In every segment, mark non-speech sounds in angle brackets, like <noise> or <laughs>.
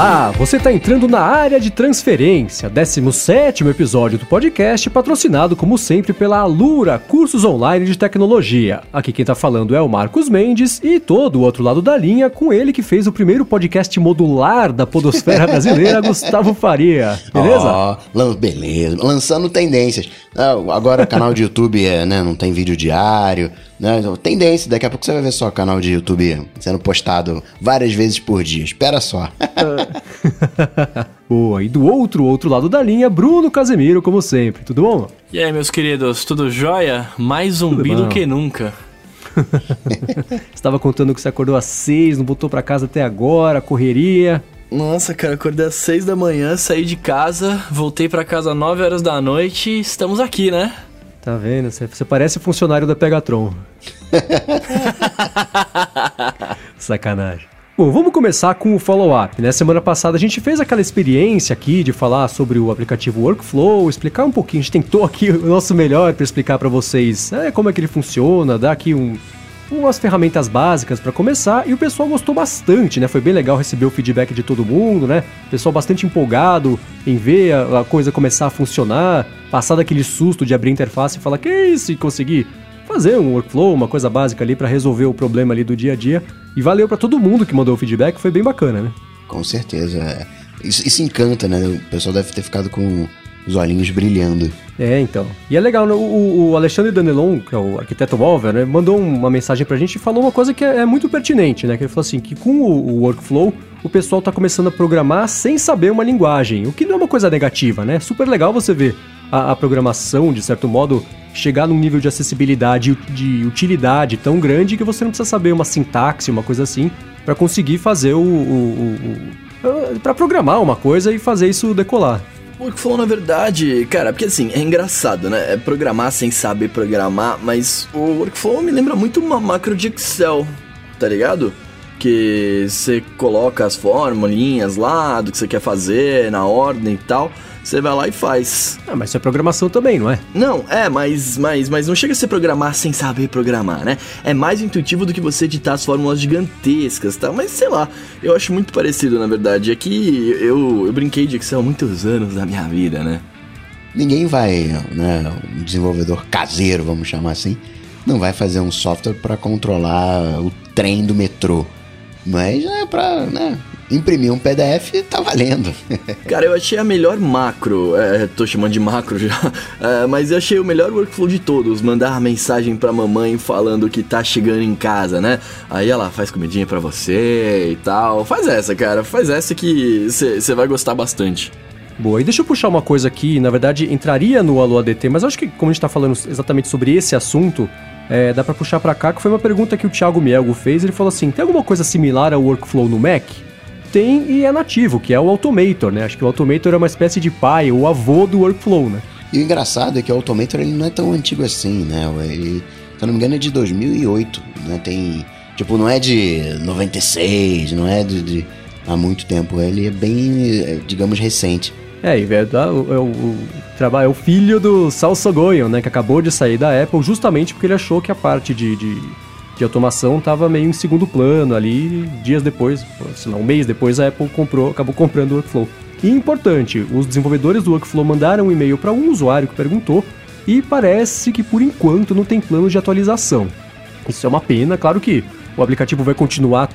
Olá, você está entrando na área de transferência, 17 episódio do podcast, patrocinado como sempre pela Alura Cursos Online de Tecnologia. Aqui quem está falando é o Marcos Mendes e todo o outro lado da linha, com ele que fez o primeiro podcast modular da podosfera <laughs> brasileira, Gustavo Faria. Beleza? Oh, beleza, lançando tendências. Ah, agora canal de YouTube é, né, não tem vídeo diário, né? Então, tendência, daqui a pouco você vai ver só canal de YouTube sendo postado várias vezes por dia. Espera só. <laughs> Boa, e do outro, outro lado da linha, Bruno Casemiro, como sempre. Tudo bom? E aí, meus queridos, tudo jóia? Mais zumbi do que nunca. <laughs> Estava contando que você acordou às seis, não voltou para casa até agora, correria. Nossa, cara, acordei às 6 da manhã, saí de casa, voltei para casa às 9 horas da noite e estamos aqui, né? Tá vendo? Você parece funcionário da Pegatron. <laughs> Sacanagem. Bom, vamos começar com o follow-up. Né? Semana passada a gente fez aquela experiência aqui de falar sobre o aplicativo Workflow, explicar um pouquinho. A gente tentou aqui o nosso melhor para explicar para vocês é, como é que ele funciona, dar aqui um, umas ferramentas básicas para começar e o pessoal gostou bastante, né? Foi bem legal receber o feedback de todo mundo, né? O pessoal bastante empolgado em ver a, a coisa começar a funcionar, passar daquele susto de abrir a interface e falar que é isso e conseguir fazer um workflow, uma coisa básica ali para resolver o problema ali do dia a dia. E valeu para todo mundo que mandou o feedback, foi bem bacana, né? Com certeza. É. Isso, isso encanta, né? O pessoal deve ter ficado com os olhinhos brilhando. É, então. E é legal, né? o, o Alexandre Danelon, que é o arquiteto móvel, né, mandou uma mensagem pra gente e falou uma coisa que é, é muito pertinente, né? Que ele falou assim, que com o, o workflow, o pessoal tá começando a programar sem saber uma linguagem, o que não é uma coisa negativa, né? Super legal você ver a, a programação, de certo modo, chegar num nível de acessibilidade e de utilidade tão grande que você não precisa saber uma sintaxe, uma coisa assim, para conseguir fazer o, o, o, para programar uma coisa e fazer isso decolar. Workflow, na verdade, cara, porque assim, é engraçado, né? É programar sem saber programar, mas o Workflow me lembra muito uma macro de Excel, tá ligado? Que você coloca as formulinhas lá do que você quer fazer, na ordem e tal você vai lá e faz. Ah, mas isso é programação também, não é? Não, é, mas, mas, mas não chega a ser programar sem saber programar, né? É mais intuitivo do que você editar as fórmulas gigantescas, tá? Mas sei lá, eu acho muito parecido, na verdade. É que eu, eu brinquei de Excel há muitos anos da minha vida, né? Ninguém vai, né, um desenvolvedor caseiro, vamos chamar assim, não vai fazer um software para controlar o trem do metrô. Mas é pra, né, imprimir um PDF tá valendo. <laughs> Cara, eu achei a melhor macro, é, tô chamando de macro já, <laughs> é, mas eu achei o melhor workflow de todos, mandar mensagem pra mamãe falando que tá chegando em casa, né? Aí ela faz comidinha pra você e tal. Faz essa, cara, faz essa que você vai gostar bastante. Boa, e deixa eu puxar uma coisa aqui, na verdade entraria no Alô ADT, mas acho que como a gente tá falando exatamente sobre esse assunto, é, dá para puxar para cá, que foi uma pergunta que o Thiago Mielgo fez, ele falou assim, tem alguma coisa similar ao workflow no Mac? Tem e é nativo, que é o Automator, né? Acho que o Automator é uma espécie de pai, ou avô do workflow, né? E o engraçado é que o Automator ele não é tão antigo assim, né? Ele, se eu não me engano, é de 2008, né? Tem, tipo, não é de 96, não é de, de há muito tempo, ele é bem, é, digamos, recente. É, e é, é, o, é, o, é o filho do Sal Sogoyan, né? Que acabou de sair da Apple justamente porque ele achou que a parte de, de de automação estava meio em segundo plano ali, dias depois, sei lá, um mês depois a Apple comprou, acabou comprando o Workflow. E importante, os desenvolvedores do Workflow mandaram um e-mail para um usuário que perguntou e parece que por enquanto não tem plano de atualização. Isso é uma pena, claro que o aplicativo vai continuar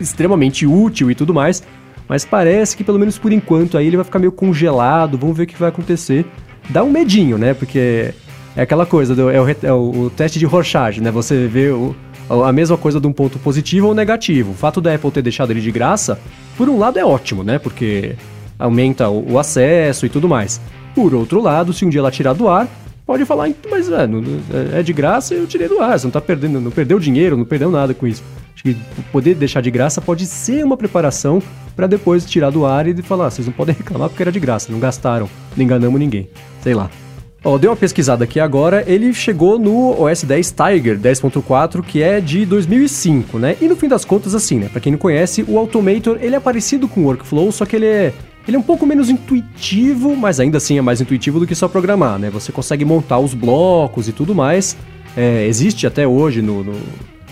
extremamente útil e tudo mais, mas parece que pelo menos por enquanto aí ele vai ficar meio congelado, vamos ver o que vai acontecer. Dá um medinho, né? Porque é aquela coisa, do, é, o, é o, teste de Rorschach, né? Você vê o, a mesma coisa de um ponto positivo ou negativo. O fato da Apple ter deixado ele de graça, por um lado é ótimo, né? Porque aumenta o, o acesso e tudo mais. Por outro lado, se um dia ela tirar do ar, pode falar, mas é, é de graça eu tirei do ar, você não tá perdendo, não perdeu dinheiro, não perdeu nada com isso. Acho que poder deixar de graça pode ser uma preparação para depois tirar do ar e falar, ah, vocês não podem <laughs> reclamar porque era de graça, não gastaram, não enganamos ninguém. Sei lá. Ó, dei uma pesquisada aqui agora, ele chegou no OS 10 Tiger 10.4, que é de 2005, né? E no fim das contas, assim, né? Pra quem não conhece, o Automator, ele é parecido com o Workflow, só que ele é... Ele é um pouco menos intuitivo, mas ainda assim é mais intuitivo do que só programar, né? Você consegue montar os blocos e tudo mais. É, existe até hoje no, no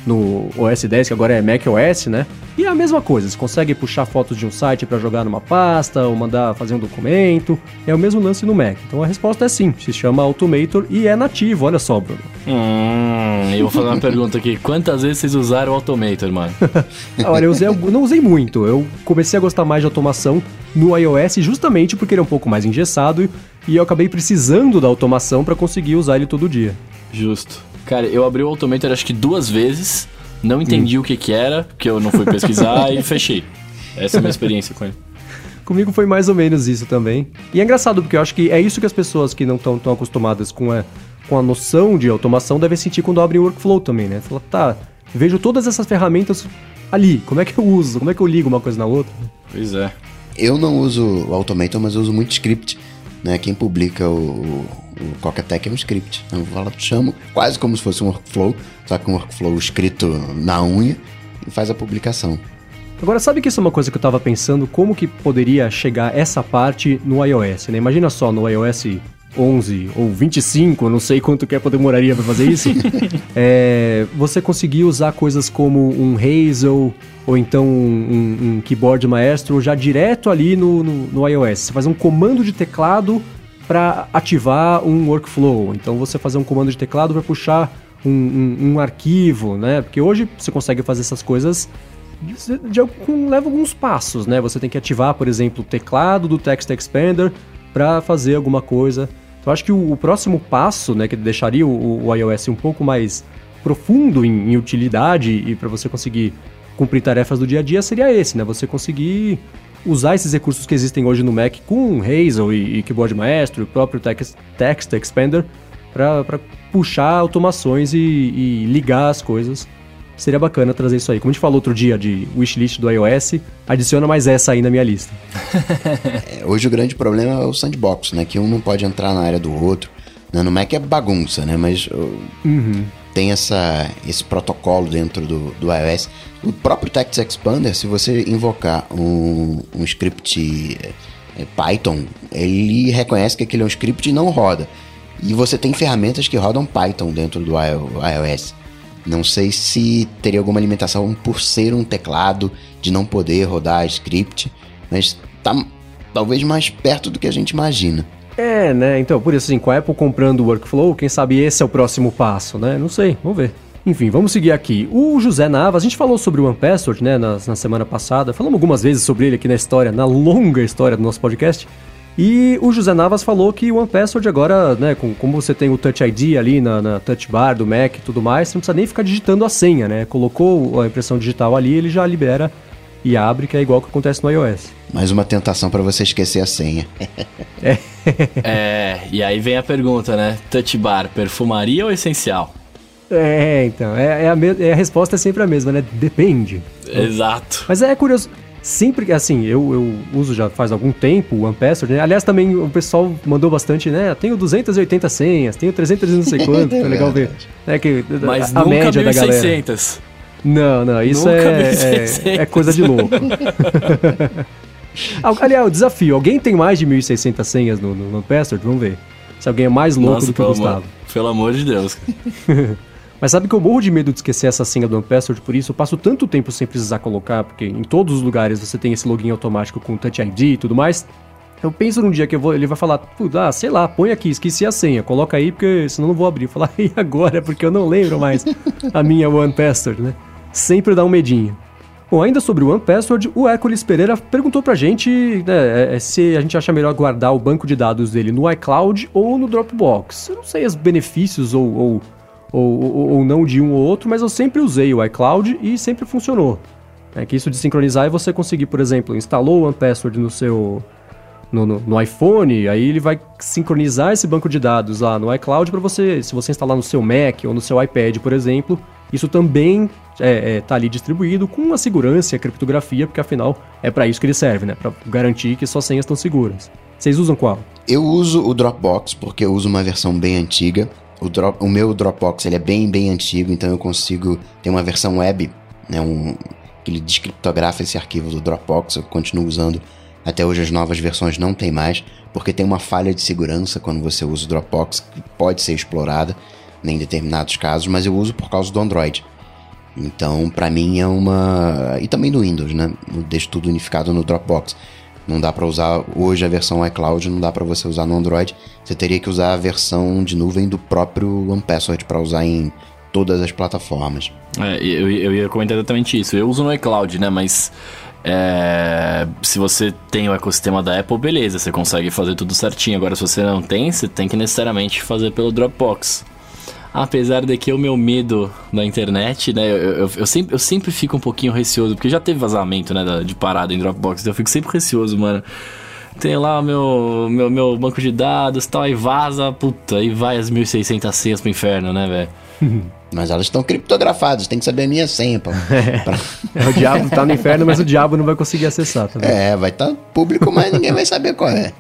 no OS 10, que agora é Mac OS, né? E é a mesma coisa, você consegue puxar fotos de um site para jogar numa pasta ou mandar fazer um documento. É o mesmo lance no Mac. Então a resposta é sim, se chama Automator e é nativo, olha só, Bruno. Hum, eu vou fazer uma pergunta aqui. Quantas vezes vocês usaram o Automator, mano? <laughs> olha, eu usei, não usei muito. Eu comecei a gostar mais de automação no iOS justamente porque ele é um pouco mais engessado e eu acabei precisando da automação para conseguir usar ele todo dia. Justo. Cara, eu abri o Automator acho que duas vezes, não entendi hum. o que que era, porque eu não fui pesquisar e fechei. Essa é a minha experiência com ele. Comigo foi mais ou menos isso também. E é engraçado, porque eu acho que é isso que as pessoas que não estão tão acostumadas com a, com a noção de automação devem sentir quando abrem o workflow também, né? Fala, tá, vejo todas essas ferramentas ali, como é que eu uso? Como é que eu ligo uma coisa na outra? Pois é. Eu não uso o Automator, mas eu uso muito script. Né? Quem publica o, o Cockatech é um script. Eu falo, chamo quase como se fosse um workflow, só que um workflow escrito na unha e faz a publicação. Agora, sabe que isso é uma coisa que eu estava pensando, como que poderia chegar essa parte no iOS, né? Imagina só, no iOS 11 ou 25, eu não sei quanto que Apple demoraria para fazer isso, <laughs> é, você conseguir usar coisas como um Hazel ou então um, um keyboard maestro já direto ali no, no, no iOS. Você faz um comando de teclado para ativar um workflow. Então você fazer um comando de teclado para puxar um, um, um, arquivo, né? Porque hoje você consegue fazer essas coisas de, de, leva alguns passos, né? Você tem que ativar, por exemplo, o teclado do Text Expander para fazer alguma coisa. Então acho que o, o, próximo passo, né, que deixaria o, o iOS um pouco mais profundo em, em utilidade e para você conseguir cumprir tarefas do dia a dia seria esse, né? Você conseguir usar esses recursos que existem hoje no Mac com Hazel e, e Keyboard Maestro, o próprio Text, Text Expander, para puxar automações e, e, ligar as coisas. Seria bacana trazer isso aí. Como a gente falou outro dia de wishlist do iOS, adiciona mais essa aí na minha lista. <laughs> é, hoje o grande problema é o sandbox, né? Que um não pode entrar na área do outro. Né? No Mac é bagunça, né? Mas uhum. tem essa, esse protocolo dentro do, do iOS o próprio Text Expander, se você invocar um, um script é, Python, ele reconhece que aquele é um script e não roda. E você tem ferramentas que rodam Python dentro do iOS. Não sei se teria alguma limitação por ser um teclado, de não poder rodar script, mas tá talvez mais perto do que a gente imagina. É, né? Então, por isso, assim, com a Apple comprando o Workflow, quem sabe esse é o próximo passo, né? Não sei, vamos ver. Enfim, vamos seguir aqui. O José Navas, a gente falou sobre o One Password, né, na, na semana passada. Falamos algumas vezes sobre ele aqui na história, na longa história do nosso podcast. E o José Navas falou que o One Password agora, né, com, como você tem o Touch ID ali na, na Touch Bar do Mac e tudo mais, você não precisa nem ficar digitando a senha, né? Colocou a impressão digital ali, ele já libera e abre, que é igual que acontece no iOS. Mais uma tentação para você esquecer a senha. <laughs> é. é, e aí vem a pergunta, né? Touch Bar, perfumaria ou essencial? É, então, é, é, a, é a resposta é sempre a mesma, né? Depende. Exato. Mas é curioso, sempre assim, eu, eu uso já faz algum tempo o OnePassword, né? Aliás, também o pessoal mandou bastante, né? Tenho 280 senhas, tenho 300 não sei <laughs> quanto, foi legal ver. É que Mas a, a média da galera. Não, não, isso é, é, é, coisa de louco. <laughs> Aliás, o desafio, alguém tem mais de 1.600 senhas no, no, no Password? Vamos ver. Se alguém é mais louco Nossa, do que o Gustavo. Amor, pelo amor de Deus. <laughs> Mas sabe que eu morro de medo de esquecer essa senha do OnePassword, por isso eu passo tanto tempo sem precisar colocar, porque em todos os lugares você tem esse login automático com Touch ID e tudo mais. Eu penso num dia que vou, ele vai falar, ah, sei lá, põe aqui, esqueci a senha, coloca aí, porque senão não vou abrir. Falar, <laughs> e agora? Porque eu não lembro mais a minha OnePassword, né? Sempre dá um medinho. Bom, ainda sobre o OnePassword, o Hércules Pereira perguntou pra gente né, é, é, se a gente acha melhor guardar o banco de dados dele no iCloud ou no Dropbox. Eu não sei os benefícios ou, ou ou, ou, ou, não de um ou outro, mas eu sempre usei o iCloud e sempre funcionou. É que isso de sincronizar é você conseguir, por exemplo, instalou o OnePassword no seu no, no, no, iPhone, aí ele vai sincronizar esse banco de dados lá no iCloud para você, se você instalar no seu Mac ou no seu iPad, por exemplo, isso também é, é, tá ali distribuído com a segurança e a criptografia, porque afinal é para isso que ele serve, né? Para garantir que suas senhas estão seguras. Vocês usam qual? Eu uso o Dropbox porque eu uso uma versão bem antiga o, drop, o meu Dropbox ele é bem, bem antigo, então eu consigo ter uma versão web, né, um, que ele descriptografa esse arquivo do Dropbox, eu continuo usando. Até hoje as novas versões não tem mais, porque tem uma falha de segurança quando você usa o Dropbox, que pode ser explorada em determinados casos, mas eu uso por causa do Android. Então, pra mim é uma. E também no Windows, né? Eu deixo tudo unificado no Dropbox. Não dá pra usar hoje a versão iCloud, não dá pra você usar no Android. Você teria que usar a versão de nuvem do próprio OnePassword pra usar em todas as plataformas. É, eu, eu ia comentar exatamente isso. Eu uso no iCloud, né? Mas é, se você tem o ecossistema da Apple, beleza, você consegue fazer tudo certinho. Agora, se você não tem, você tem que necessariamente fazer pelo Dropbox. Apesar de que o meu medo da internet, né? Eu, eu, eu, sempre, eu sempre fico um pouquinho receoso, porque já teve vazamento, né? De parada em Dropbox, então eu fico sempre receoso, mano. Tem lá o meu, meu, meu banco de dados tal, aí vaza, puta, aí vai as 1600 senhas pro inferno, né, velho? <laughs> Mas elas estão criptografadas, tem que saber a minha senha. <laughs> Pra... É, <laughs> o diabo tá no inferno, mas o diabo não vai conseguir acessar, tá vendo? É, vai estar tá público, mas ninguém vai saber qual é.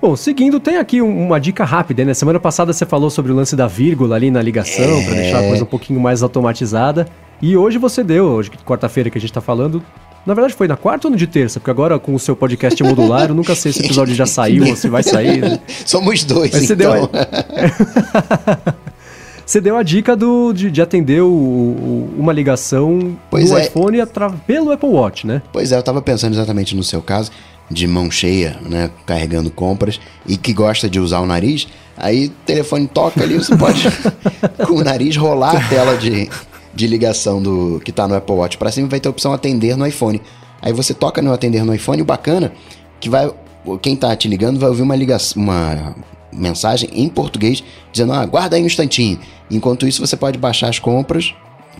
Bom, seguindo, tem aqui uma dica rápida, né? Semana passada você falou sobre o lance da vírgula ali na ligação, é... para deixar a coisa um pouquinho mais automatizada. E hoje você deu, hoje quarta-feira que a gente tá falando, na verdade foi na quarta ou no de terça? Porque agora com o seu podcast modular, eu nunca sei se o episódio já saiu ou se vai sair. Né? <laughs> Somos dois, Mas então. Você deu... <laughs> você deu a dica do, de, de atender o, o, uma ligação pois no é. iPhone pelo Apple Watch, né? Pois é, eu tava pensando exatamente no seu caso de mão cheia, né, carregando compras e que gosta de usar o nariz, aí o telefone toca ali, você pode <laughs> com o nariz rolar a tela de, de ligação do que está no Apple Watch para cima, vai ter a opção atender no iPhone. Aí você toca no atender no iPhone, o bacana que vai quem está te ligando vai ouvir uma ligação, uma mensagem em português dizendo: "Ah, guarda aí um instantinho". Enquanto isso, você pode baixar as compras,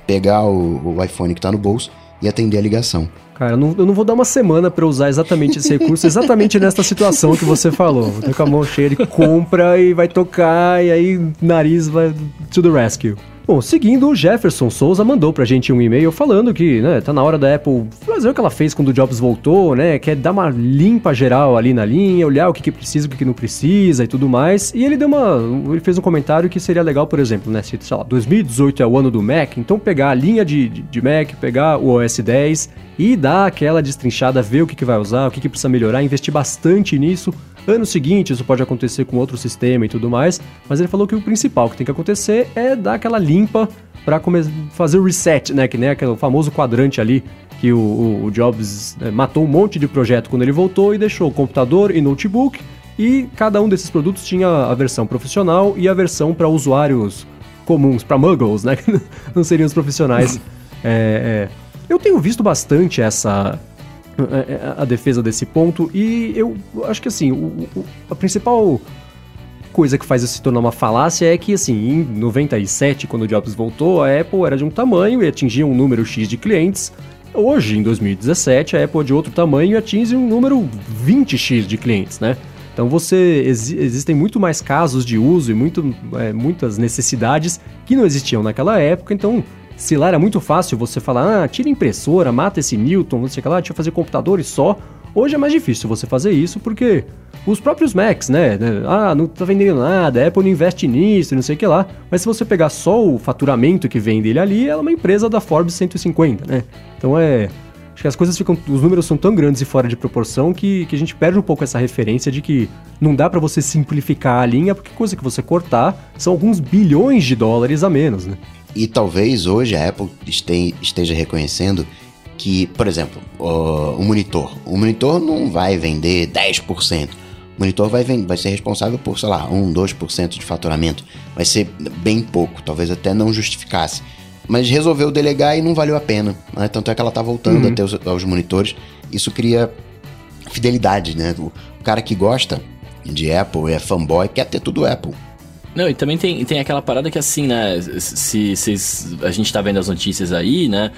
pegar o, o iPhone que está no bolso e atender a ligação. Cara, eu não, eu não vou dar uma semana para usar exatamente esse recurso, exatamente nesta situação que você falou. Vou ter com a mão cheia de compra e vai tocar, e aí nariz vai to the rescue. Bom, seguindo, o Jefferson Souza mandou pra gente um e-mail falando que, né, tá na hora da Apple fazer o que ela fez quando o Jobs voltou, né, quer dar uma limpa geral ali na linha, olhar o que, que precisa, o que, que não precisa e tudo mais. E ele deu uma, ele fez um comentário que seria legal, por exemplo, né, se, sei lá, 2018 é o ano do Mac, então pegar a linha de, de, de Mac, pegar o OS 10 e dar aquela destrinchada, ver o que, que vai usar, o que, que precisa melhorar, investir bastante nisso. Ano seguinte, isso pode acontecer com outro sistema e tudo mais, mas ele falou que o principal que tem que acontecer é dar aquela limpa para fazer o reset, né? Que nem aquele famoso quadrante ali que o, o, o Jobs né, matou um monte de projeto quando ele voltou e deixou computador e notebook. E cada um desses produtos tinha a versão profissional e a versão para usuários comuns, para muggles, né? <laughs> Que não seriam os profissionais. <laughs> é, é eu tenho visto bastante essa a, defesa desse ponto e eu acho que assim, o, o, a principal coisa que faz isso se tornar uma falácia é que assim, em 97, quando o Jobs voltou, a Apple era de um tamanho e atingia um número X de clientes. Hoje, em 2017, a Apple é de outro tamanho e atinge um número 20x de clientes, né? Então você existem muito mais casos de uso e muito, é, muitas necessidades que não existiam naquela época. Então se lá era muito fácil você falar, ah, tira impressora, mata esse Newton, não sei o que lá, deixa eu fazer computadores só. Hoje é mais difícil você fazer isso porque os próprios Macs, né, né? Ah, não tá vendendo nada, a Apple não investe nisso, não sei o que lá. Mas se você pegar só o faturamento que vem dele ali, ela é uma empresa da Forbes 150, né? Então é. Acho que as coisas ficam. Os números são tão grandes e fora de proporção que, que a gente perde um pouco essa referência de que não dá para você simplificar a linha, porque coisa que você cortar são alguns bilhões de dólares a menos, né? E talvez hoje a Apple esteja reconhecendo que, por exemplo, o, monitor. O monitor não vai vender 10%. O monitor vai, vai ser responsável por, sei lá, 1, 2% de faturamento. Vai ser bem pouco, talvez até não justificasse. Mas resolveu delegar e não valeu a pena. Né? Tanto é que ela está voltando uhum. a ter os, aos monitores. Isso cria fidelidade, né? O cara que gosta de Apple, é fanboy, quer ter tudo Apple. Não, e também tem, tem aquela parada que assim, né? Se, se a gente tá vendo as notícias aí, né?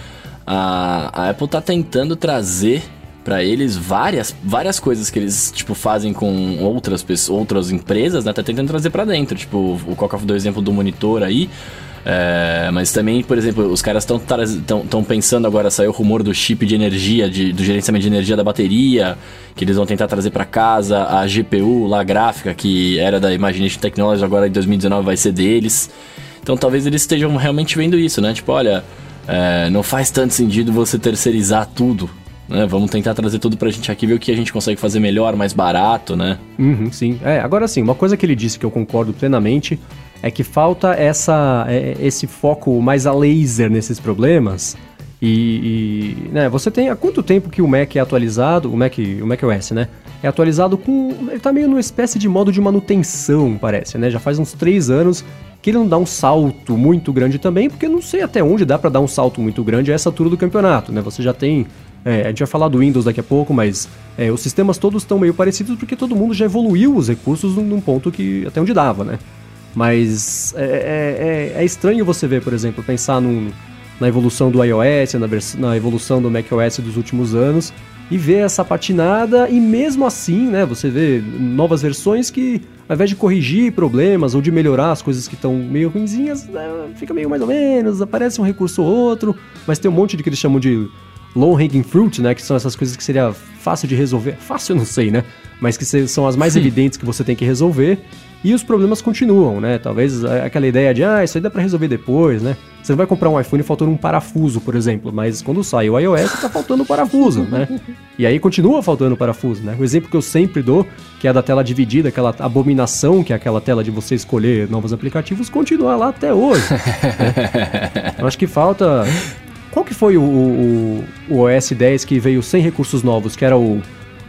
A, a Apple tá tentando trazer para eles várias, várias coisas que eles, tipo, fazem com outras pessoas, outras empresas, né? Tá tentando trazer para dentro. Tipo, o Coca deu exemplo do monitor aí. É, mas também, por exemplo, os caras estão pensando agora, saiu o rumor do chip de energia, de, do gerenciamento de energia da bateria, que eles vão tentar trazer para casa, a GPU lá gráfica, que era da Imagination Technology, agora em 2019 vai ser deles. Então talvez eles estejam realmente vendo isso, né? Tipo, olha, é, não faz tanto sentido você terceirizar tudo. Né? Vamos tentar trazer tudo pra gente aqui, ver o que a gente consegue fazer melhor, mais barato, né? Uhum, sim. É, agora sim, uma coisa que ele disse que eu concordo plenamente é que falta essa, é, esse foco mais a laser nesses problemas. E, e, né, você tem há quanto tempo que o Mac é atualizado, o Mac, o Mac OS, né? É atualizado com. Ele tá meio numa espécie de modo de manutenção, parece, né? Já faz uns três anos que ele não dá um salto muito grande também, porque não sei até onde dá para dar um salto muito grande a essa altura do campeonato, né? Você já tem. É, a gente vai falar do Windows daqui a pouco, mas é, os sistemas todos estão meio parecidos porque todo mundo já evoluiu os recursos num, ponto que até onde dava, né? Mas é, é, é, é estranho você ver, por exemplo, pensar num, na evolução do iOS, na, na evolução do macOS dos últimos anos, e ver essa patinada, e mesmo assim, né, você vê novas versões que, ao invés de corrigir problemas ou de melhorar as coisas que estão meio ruinzinhas, né, fica meio mais ou menos, aparece um recurso ou outro, mas tem um monte de que eles chamam de low hanging fruit, né, que são essas coisas que seria fácil de resolver, <laughs> fácil eu não sei, né, mas que são as mais evidentes que você tem que resolver, e os problemas continuam, né? Talvez aquela ideia de, ah, isso aí dá pra resolver depois, né? Você não vai comprar um iPhone faltando um parafuso, por exemplo, mas quando sai o iOS tá faltando um parafuso, né? E aí continua faltando parafuso, né? O exemplo que eu sempre dou, que é da tela dividida, aquela abominação, que é aquela tela de você escolher novos aplicativos, continua lá até hoje. né? <laughs> Eu acho que falta. Qual que foi o, o, o OS 10 que veio sem recursos novos, que era o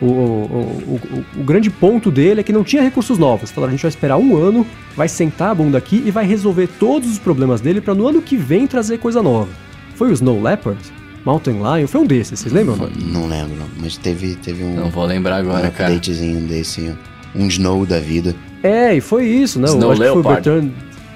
o, o, o, o, grande ponto dele é que não tinha recursos novos. Falaram, a gente vai esperar um ano, vai sentar a bunda aqui e vai resolver todos os problemas dele para no ano que vem trazer coisa nova. Foi o Snow Leopard? Mountain Lion? Foi um desses, vocês lembram? Não, não lembro, mas teve, teve um... Não vou lembrar agora, um cara. updatezinho desse, um Snow da vida. É, e foi isso, né? Snow eu acho Leopard.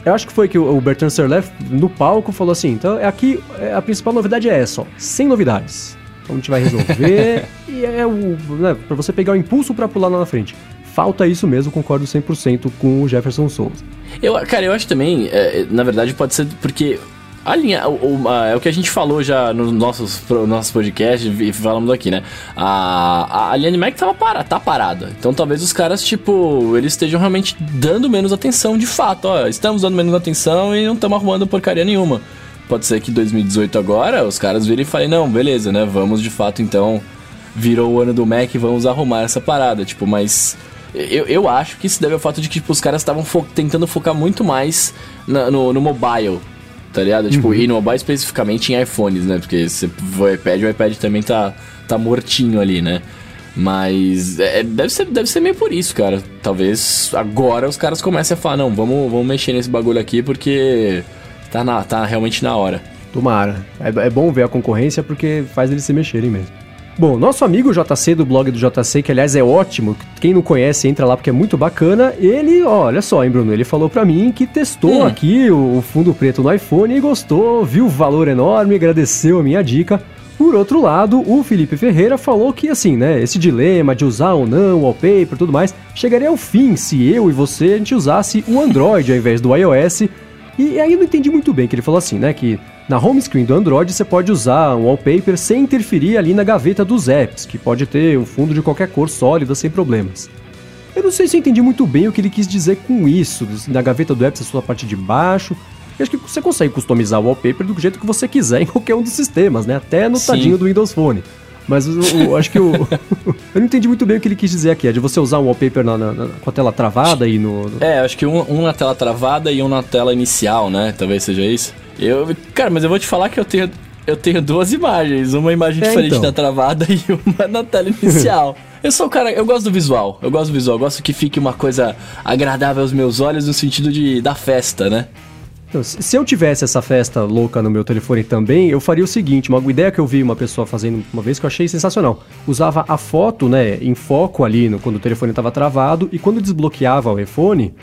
Eu acho que foi que o Bertrand Serlef, no palco, falou assim, então aqui a principal novidade é essa, ó, sem novidades. Então a gente vai resolver <laughs> e é o. Né, pra você pegar o impulso para pular lá na frente. Falta isso mesmo, concordo 100% com o Jefferson Souza. Eu, cara, eu acho também, é, na verdade, pode ser porque a linha, o, o, a, é o que a gente falou já nos nossos, pro, nossos podcasts e falamos aqui, né? A, a, a linha de Mac tava para, tá parada. Então talvez os caras, tipo, eles estejam realmente dando menos atenção de fato. Ó, estamos dando menos atenção e não estamos arrumando porcaria nenhuma. Pode ser que 2018 agora os caras virem e falem, não, beleza, né? Vamos de fato então. Virou o ano do Mac e vamos arrumar essa parada. Tipo, mas. Eu, eu acho que isso deve ao fato de que tipo, os caras estavam fo tentando focar muito mais na, no, no mobile, tá ligado? Tipo, e no mobile especificamente em iPhones, né? Porque se o iPad, o iPad também tá, tá mortinho ali, né? Mas é, deve, ser, deve ser meio por isso, cara. Talvez agora os caras comecem a falar, não, vamos, vamos mexer nesse bagulho aqui porque tá, na, tá realmente na hora. Tomara. É, é bom ver a concorrência porque faz eles se mexerem mesmo. Bom, nosso amigo JC do blog do JC, que aliás é ótimo, quem não conhece entra lá porque é muito bacana. Ele, ó, olha só, hein, Bruno, ele falou pra mim que testou Hum. aqui o, o fundo preto no iPhone e gostou, viu o valor enorme, agradeceu a minha dica. Por outro lado, o Felipe Ferreira falou que, assim, né, esse dilema de usar ou não o wallpaper e tudo mais, chegaria ao fim se eu e você a gente usasse o Android ao invés do iOS. E aí eu não entendi muito bem, que ele falou assim, né, que na home screen do Android você pode usar um wallpaper sem interferir ali na gaveta dos apps, que pode ter um fundo de qualquer cor sólida sem problemas. Eu não sei se eu entendi muito bem o que ele quis dizer com isso, na gaveta do app, a sua parte de baixo. Eu acho que você consegue customizar o wallpaper do jeito que você quiser em <laughs> qualquer um dos sistemas, né? Até no Sim. tadinho do Windows Phone. Mas eu, eu acho que o. <laughs> eu não entendi muito bem o que ele quis dizer aqui. É de você usar um wallpaper na- na- na- com a tela travada e no. no- É, acho que um, um na tela travada e um na tela inicial, né? Talvez seja isso. Eu, cara, mas eu vou te falar que eu tenho, eu tenho duas imagens. Uma imagem É, diferente então. na travada <laughs> e uma na tela inicial. eu sou o cara, eu gosto do visual. Eu gosto do visual. Eu gosto que fique uma coisa agradável aos meus olhos no sentido de da festa, né? Então, se eu tivesse essa festa louca no meu telefone também, eu faria o seguinte: uma ideia que eu vi uma pessoa fazendo uma vez que eu achei sensacional. Usava a foto, né, em foco ali no, quando o telefone estava travado, e quando desbloqueava o iPhone,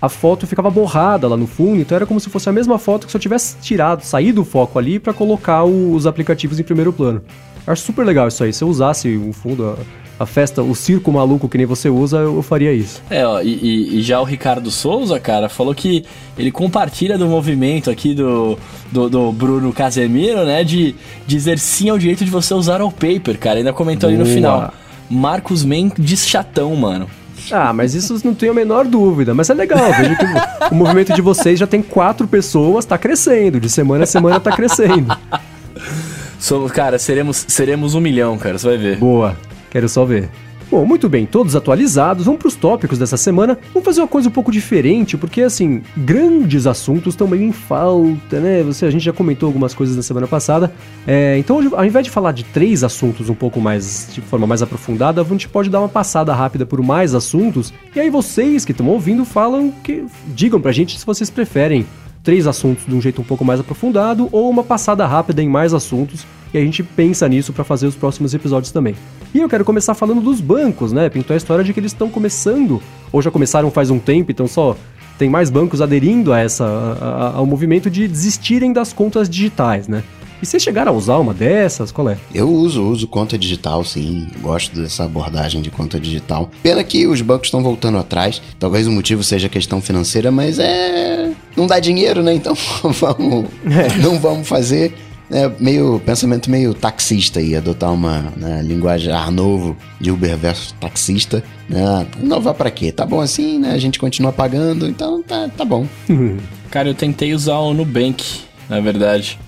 a foto ficava borrada lá no fundo, então era como se fosse a mesma foto que se eu tivesse tirado, saído o foco ali para colocar o- os aplicativos em primeiro plano. Eu acho super legal isso aí. Se eu usasse um fundo, a, festa, o circo maluco que nem você usa, eu, eu faria isso. É, ó, e, e- já o Ricardo Souza, cara, falou que ele compartilha do movimento aqui do, do, do Bruno Casemiro, né? De dizer sim ao direito de você usar o paper, cara. Ainda comentou ali no Boa. final. Marcos Mendes chatão, mano. Ah, mas isso não tenho a menor dúvida. Mas é legal, vejo que o, o movimento de vocês já tem quatro pessoas, tá crescendo. De semana a semana tá crescendo. <laughs> Somos, cara, seremos, seremos um milhão, cara, você vai ver. Boa, quero só ver. Bom, muito bem, todos atualizados, vamos para os tópicos dessa semana. Vamos fazer uma coisa um pouco diferente, porque assim, grandes assuntos estão meio em falta, né? Você, a gente já comentou algumas coisas na semana passada. É, então, ao invés de falar de três assuntos um pouco mais, de forma mais aprofundada, a gente pode dar uma passada rápida por mais assuntos. E aí vocês que estão ouvindo falam que. Digam pra gente se vocês preferem três assuntos de um jeito um pouco mais aprofundado ou uma passada rápida em mais assuntos e a gente pensa nisso para fazer os próximos episódios também. E eu quero começar falando dos bancos, né? Pintou a história de que eles estão começando, ou já começaram faz um tempo, então só tem mais bancos aderindo a essa, a, ao movimento de desistirem das contas digitais, né? E vocês chegaram a usar uma dessas? Qual é? Eu uso, uso conta digital, sim. Gosto dessa abordagem de conta digital. Pena que os bancos estão voltando atrás. Talvez o motivo seja questão financeira, mas é. Não dá dinheiro, né? Então <laughs> vamos. É. Não vamos fazer. É meio pensamento meio taxista aí, adotar uma né, linguajar novo de Uber versus taxista. Né? Inovar para quê? Tá bom assim, né? A gente continua pagando, então tá, tá bom. <laughs> Cara, eu tentei usar o Nubank, na verdade.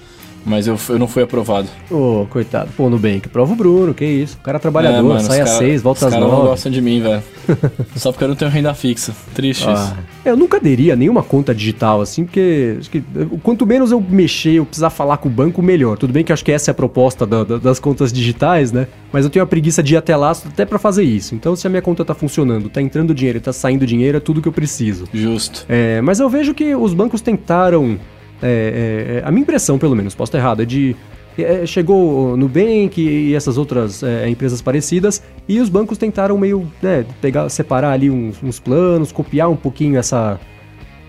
Mas eu, eu não fui aprovado. Ô, oh, coitado. Pô, Nubank, prova o Bruno, que isso. O cara é trabalhador, é, mano, sai às seis, volta às nove. Os caras não gostam de mim, velho. <laughs> Só porque eu não tenho renda fixa. Triste ah. isso. Eu nunca aderia a nenhuma conta digital, assim, porque acho que, quanto menos eu mexer, eu precisar falar com o banco, melhor. Tudo bem que acho que essa é a proposta da, da, das contas digitais, né? Mas eu tenho a preguiça de ir até lá até para fazer isso. Então, se a minha conta tá funcionando, tá entrando dinheiro e tá saindo dinheiro, é tudo que eu preciso. Justo. É, mas eu vejo que os bancos tentaram é, é, a minha impressão, pelo menos, posso estar errado, é de. É, chegou no Nubank e essas outras é, empresas parecidas e os bancos tentaram meio né, pegar, separar ali uns, uns, planos, copiar um pouquinho essa,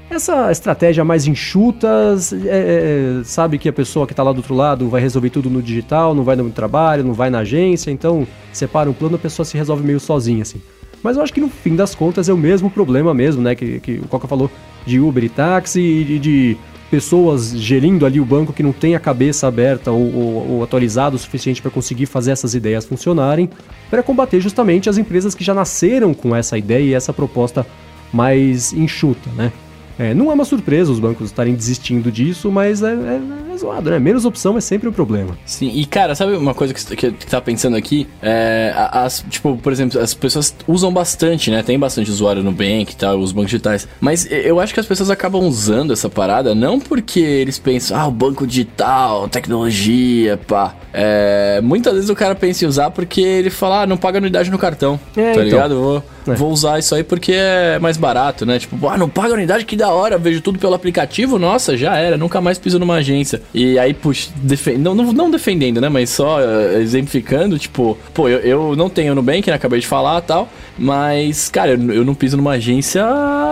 essa estratégia mais enxuta. É, é, sabe que a pessoa que está lá do outro lado vai resolver tudo no digital, não vai no trabalho, não vai na agência, então separa um plano a pessoa se resolve meio sozinha assim. Mas eu acho que no fim das contas é o mesmo problema mesmo, né? Que, que o Coca falou de Uber e táxi e de pessoas gerindo ali o banco que não tem a cabeça aberta ou, ou, ou atualizada o suficiente para conseguir fazer essas ideias funcionarem, para combater justamente as empresas que já nasceram com essa ideia e essa proposta mais enxuta, né? É, não é uma surpresa os bancos estarem desistindo disso, mas é, é, é zoado, né? Menos opção é sempre um problema. Sim, e cara, sabe uma coisa que, que, que tá pensando aqui? É, as, tipo, por exemplo, as pessoas usam bastante, né? Tem bastante usuário no Bank e tal, os bancos digitais. Mas eu acho que as pessoas acabam usando essa parada não porque eles pensam, ah, o banco digital, tecnologia, pá. É, muitas vezes o cara pensa em usar porque ele fala, ah, não paga anuidade no cartão, é, tá então. ligado? Vou, é. vou usar isso aí porque é mais barato, né? Tipo, ah, não paga anuidade que dá da hora, vejo tudo pelo aplicativo, nossa, já era, nunca mais piso numa agência. E aí, puxa, defend... não, não, não defendendo, né, mas só uh, exemplificando, tipo, pô, eu, eu não tenho Nubank, né, acabei de falar tal, mas, cara, eu, eu não piso numa agência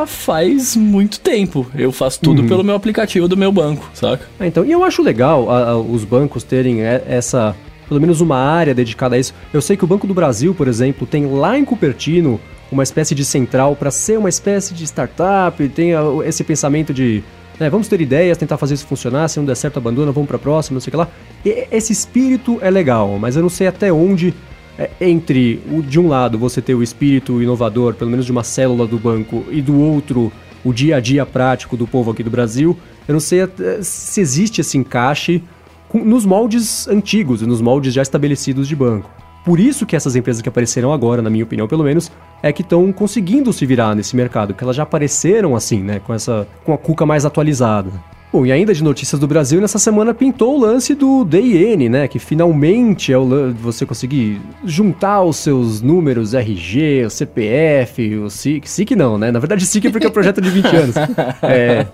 faz muito tempo. Eu faço tudo uhum. pelo meu aplicativo do meu banco, saca? É, então, e eu acho legal a, a, os bancos terem essa pelo menos uma área dedicada a isso. Eu sei que o Banco do Brasil, por exemplo, tem lá em Cupertino uma espécie de central para ser uma espécie de startup, tem esse pensamento de né, vamos ter ideias, tentar fazer isso funcionar, se não der certo abandona, vamos para a próxima, não sei o que lá. E esse espírito é legal, mas eu não sei até onde é, entre o, de um lado você ter o espírito inovador, pelo menos de uma célula do banco, e do outro o dia a dia prático do povo aqui do Brasil, eu não sei se existe esse encaixe nos moldes antigos, nos moldes já estabelecidos de banco. Por isso que essas empresas que apareceram agora, na minha opinião pelo menos, é que estão conseguindo se virar nesse mercado, que elas já apareceram assim, né, com essa com a cuca mais atualizada. Bom, e ainda de notícias do Brasil, nessa semana pintou o lance do DIN, né? Que finalmente é o você conseguir juntar os seus números RG, o CPF, o SIC. SIC não, né? Na verdade, SIC é porque é um projeto de 20 <laughs> anos. É,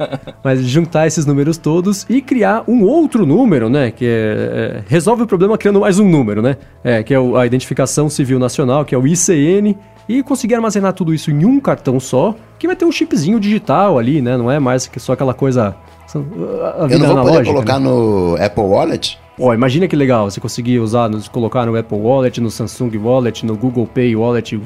mas juntar esses números todos e criar um outro número, né? Que é, é, resolve o problema criando mais um número, né? É, que é a Identificação Civil Nacional, que é o ICN. E conseguir armazenar tudo isso em um cartão só, que vai ter um chipzinho digital ali, né? Não é mais que só aquela coisa eu não vou poder colocar né? no Apple Wallet? Ó, imagina que legal, você conseguir usar, colocar no Apple Wallet, no Samsung Wallet, no Google Pay Wallet,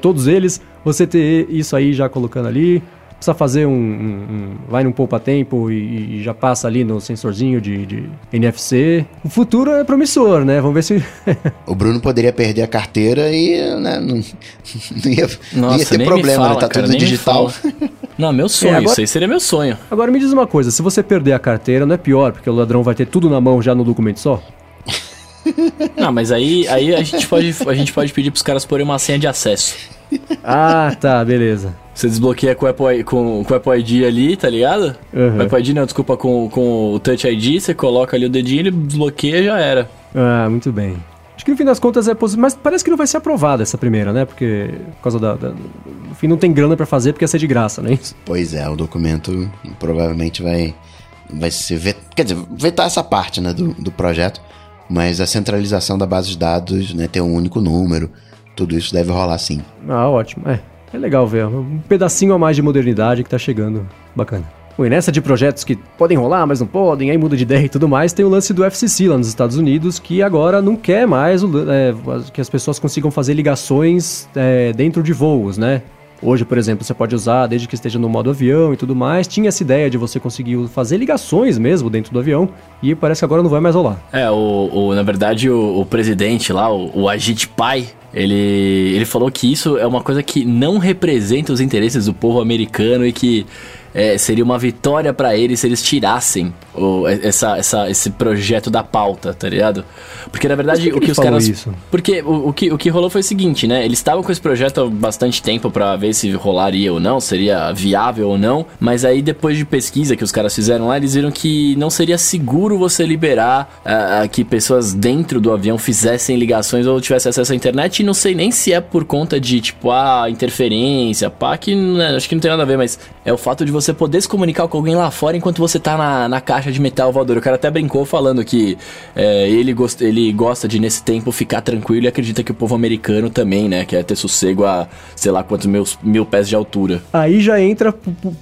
todos eles, você ter isso aí já colocando ali, precisa fazer um, um, um vai num poupa-tempo e, e, já passa ali no sensorzinho de, de, NFC. O futuro é promissor, né? Vamos ver se... o Bruno poderia perder a carteira e né, não, <laughs> não, ia, Nossa, não ia ter problema, fala, né? Tá cara, tudo digital. Não, meu <laughs> sonho, é, agora, isso aí seria meu sonho. Agora me diz uma coisa, se você perder a carteira, não é pior, porque o ladrão vai ter tudo na mão já no documento só? <laughs> Não, mas aí, aí a, gente pode, a gente pode pedir pros caras porem uma senha de acesso. Ah, tá, beleza. Você desbloqueia com o Apple, com, com Apple ID ali, tá ligado? Uhum. O Apple ID não, desculpa, com, com o Touch ID, você coloca ali o dedinho, ele desbloqueia e já era. Ah, muito bem. Acho que no fim das contas é possível, mas parece que não vai ser aprovada essa primeira, né? Porque por causa da, da no fim não tem grana pra fazer porque ia ser de graça, não é isso? Pois é, o documento provavelmente vai vai ser vet... quer dizer, vetar essa parte, né, do, do projeto, mas a centralização da base de dados, né, ter um único número, tudo isso deve rolar sim. Ah, ótimo. É, é legal ver um pedacinho a mais de modernidade que tá chegando. Bacana. E nessa de projetos que podem rolar, mas não podem, aí muda de <laughs> ideia e tudo mais, tem o lance do FCC lá nos Estados Unidos, que agora não quer mais o, é, que as pessoas consigam fazer ligações é, dentro de voos, né? Hoje, por exemplo, você pode usar desde que esteja no modo avião e tudo mais. Tinha essa ideia de você conseguir fazer ligações mesmo dentro do avião e parece que agora não vai mais rolar. É, o, o na verdade, o, o, presidente lá, o, o Ajit Pai, ele, ele falou que isso é uma coisa que não representa os interesses do povo americano e que é, seria uma vitória para eles se eles tirassem o, essa, essa, esse projeto da pauta, tá ligado? Porque na verdade que o que, que os caras. Isso? Porque o, o, que, o que rolou foi o seguinte, né? Eles estavam com esse projeto há bastante tempo para ver se rolaria ou não, seria viável ou não. Mas aí depois de pesquisa que os caras fizeram lá, eles viram que não seria seguro você liberar uh, que pessoas dentro do avião fizessem ligações ou tivessem acesso à internet. E não sei nem se é por conta de, tipo, a ah, interferência, pá, que né, acho que não tem nada a ver, mas é o fato de você poder se comunicar com alguém lá fora enquanto você tá na, na caixa de metal voador. O cara até brincou falando que é, ele, gost, ele gosta de, nesse tempo, ficar tranquilo e acredita que o povo americano também, né? Quer ter sossego a, sei lá, quantos mil, mil pés de altura. Aí já entra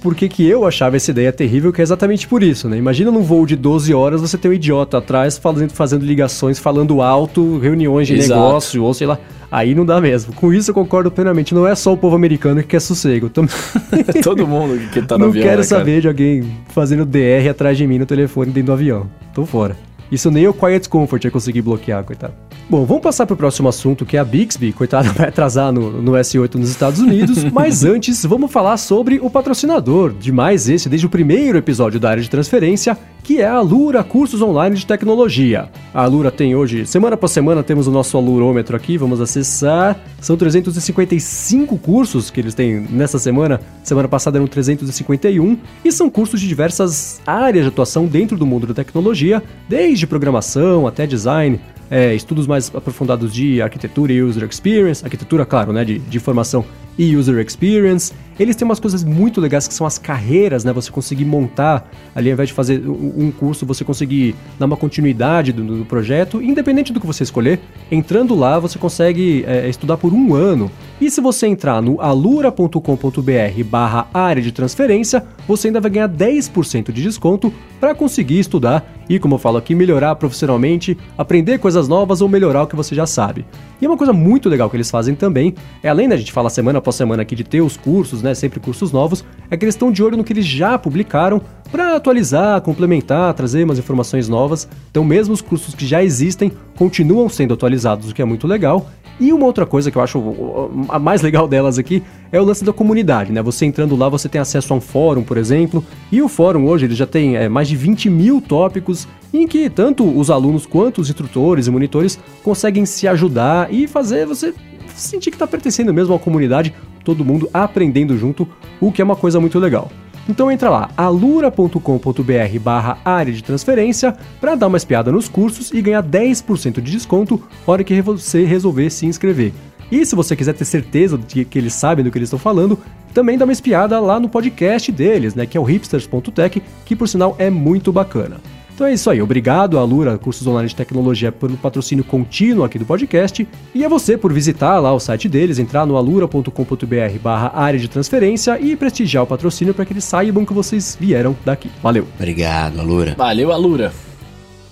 porque que eu achava essa ideia terrível, que é exatamente por isso, né? Imagina num voo de 12 horas você ter um idiota atrás fazendo, fazendo ligações, falando alto, reuniões de Exato. negócio, ou sei lá. Aí não dá mesmo. Com isso eu concordo plenamente. Não é só o povo americano que quer sossego. <laughs> Todo mundo que tá no não avião. Não quero né, saber de alguém fazendo DR atrás de mim no telefone dentro do avião. Tô fora. Isso nem o Quiet Comfort ia conseguir bloquear, coitado. Bom, vamos passar para o próximo assunto, que é a Bixby. Coitada, <laughs> vai atrasar no, no S8 nos Estados Unidos. <laughs> mas antes, vamos falar sobre o patrocinador de mais esse, desde o primeiro episódio da área de transferência, que é a Alura Cursos Online de Tecnologia. A Alura tem hoje, semana após semana, temos o nosso alurômetro aqui, vamos acessar. São 355 cursos que eles têm nessa semana. Semana passada eram 351. E são cursos de diversas áreas de atuação dentro do mundo da tecnologia, desde programação até design, é, estudos mais aprofundados de arquitetura e user experience, arquitetura, claro, né, de, de informação e user experience. Eles têm umas coisas muito legais que são as carreiras, né? Você conseguir montar ali, ao invés de fazer um curso, você conseguir dar uma continuidade do, do projeto, independente do que você escolher. Entrando lá, você consegue é, estudar por um ano. E se você entrar no alura.com.br barra área de transferência, você ainda vai ganhar 10% de desconto para conseguir estudar e, como eu falo aqui, melhorar profissionalmente, aprender coisas novas ou melhorar o que você já sabe. E uma coisa muito legal que eles fazem também, é além da gente falar semana após semana aqui de ter os cursos, né, sempre cursos novos, é que eles estão de olho no que eles já publicaram para atualizar, complementar, trazer umas informações novas. Então, mesmo os cursos que já existem continuam sendo atualizados, o que é muito legal. E uma outra coisa que eu acho a mais legal delas aqui é o lance da comunidade, né? Você entrando lá, você tem acesso a um fórum, por exemplo, e o fórum hoje ele já tem é, mais de 20 mil tópicos em que tanto os alunos quanto os instrutores e monitores conseguem se ajudar e fazer você sentir que está pertencendo mesmo à comunidade, todo mundo aprendendo junto, o que é uma coisa muito legal. Então entra lá, alura.com.br barra área de transferência para dar uma espiada nos cursos e ganhar 10% de desconto hora que você resolver se inscrever. E se você quiser ter certeza de que eles sabem do que eles estão falando, também dá uma espiada lá no podcast deles, né, que é o hipsters.tech, que por sinal é muito bacana. Então é isso aí, obrigado a Lura Cursos Online de Tecnologia pelo patrocínio contínuo aqui do podcast e a você por visitar lá o site deles, entrar no alura.com.br barra área de transferência e prestigiar o patrocínio para que eles saibam que vocês vieram daqui. Valeu! Obrigado, Alura. Valeu, Alura!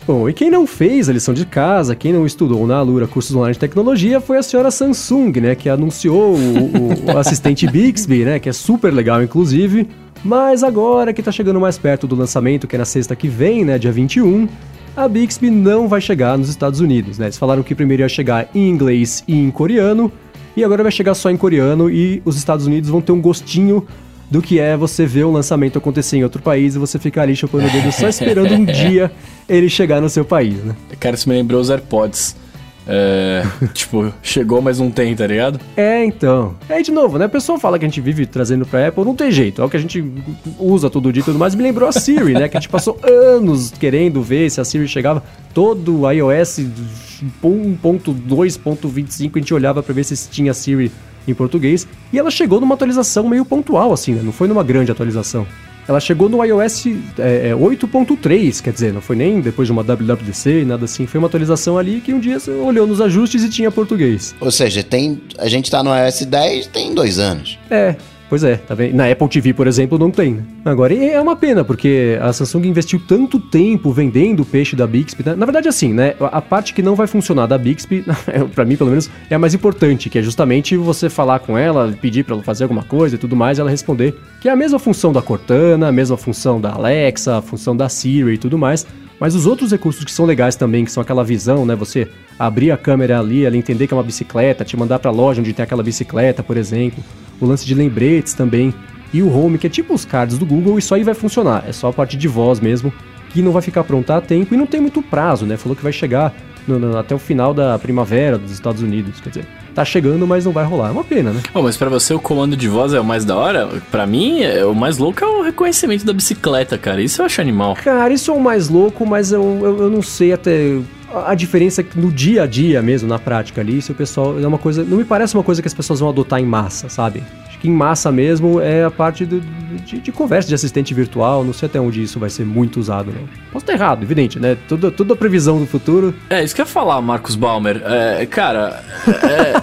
Bom, e quem não fez a lição de casa, quem não estudou na Alura cursos online de tecnologia foi a senhora Samsung, né, que anunciou o, o assistente <laughs> Bixby, né, que é super legal inclusive, mas agora que está chegando mais perto do lançamento, que é na sexta que vem, né, dia 21, a Bixby não vai chegar nos Estados Unidos, né? Eles falaram que primeiro ia chegar em inglês e em coreano, e agora vai chegar só em coreano e os Estados Unidos vão ter um gostinho do que é você ver o lançamento acontecer em outro país e você ficar ali chupando o dedo só esperando um <laughs> dia ele chegar no seu país, né? Cara, isso me lembrou os AirPods. É, <laughs> tipo, chegou, mas não tem, tá ligado? É, então. É de novo, né? A pessoa fala que a gente vive trazendo pra Apple, não tem jeito. É o que a gente usa todo dia e tudo mais. Me lembrou a Siri, né? Que a gente passou <laughs> anos querendo ver se a Siri chegava. Todo iOS 1.2.25 a gente olhava pra ver se tinha Siri em português. E ela chegou numa atualização meio pontual, assim, né? Não foi numa grande atualização. Ela chegou no iOS é, 8.3, quer dizer, não foi nem depois de uma WWDC, nada assim. Foi uma atualização ali que um dia você olhou nos ajustes e tinha português. Ou seja, tem, a gente tá no iOS 10 tem dois anos. É, Pois é, tá vendo? Na Apple TV, por exemplo, não tem. Né? Agora, é uma pena, porque a Samsung investiu tanto tempo vendendo o peixe da Bixby. Né? Na verdade, assim, né? A parte que não vai funcionar da Bixby, <laughs> para mim, pelo menos, é a mais importante, que é justamente você falar com ela, pedir para ela fazer alguma coisa e tudo mais, e ela responder. Que é a mesma função da Cortana, a mesma função da Alexa, a função da Siri e tudo mais. Mas os outros recursos que são legais também, que são aquela visão, né? Você abrir a câmera ali, ela entender que é uma bicicleta, te mandar para a loja onde tem aquela bicicleta, por exemplo o lance de lembretes também, e o Home, que é tipo os cards do Google, isso aí vai funcionar. É só a parte de voz mesmo, que não vai ficar pronta a tempo e não tem muito prazo, né? Falou que vai chegar no, no, até o final da primavera dos Estados Unidos, quer dizer, tá chegando, mas não vai rolar. É uma pena, né? Oh, mas para você o comando de voz é o mais da hora? Para mim, é, o mais louco é o reconhecimento da bicicleta, cara. Isso eu acho animal. Cara, isso é o mais louco, mas eu, eu, eu não sei até a diferença é no dia a dia mesmo, na prática ali, se o pessoal. É uma coisa. Não me parece uma coisa que as pessoas vão adotar em massa, sabe? Acho que em massa mesmo é a parte do, de, de, conversa de assistente virtual. Não sei até onde isso vai ser muito usado, não. Posso estar errado, evidente, né? Toda, toda a previsão do futuro. É, isso que eu ia falar, Marcos Balmer. É, cara. É,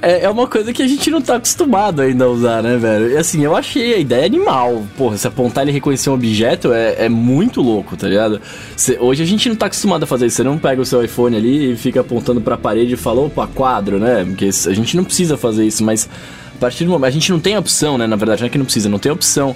<laughs> é, é, uma coisa que a gente não tá acostumado ainda a usar, né, velho? E assim, eu achei a ideia animal. Porra, se apontar e reconhecer um objeto é, é muito louco, tá ligado? Cê, hoje a gente não tá acostumado a fazer isso. Você não pega o seu iPhone ali e fica apontando pra parede e fala, opa, quadro, né? Porque a gente não precisa fazer isso, mas a partir do momento. A gente não tem opção, né? Na verdade, não é que não precisa, não tem opção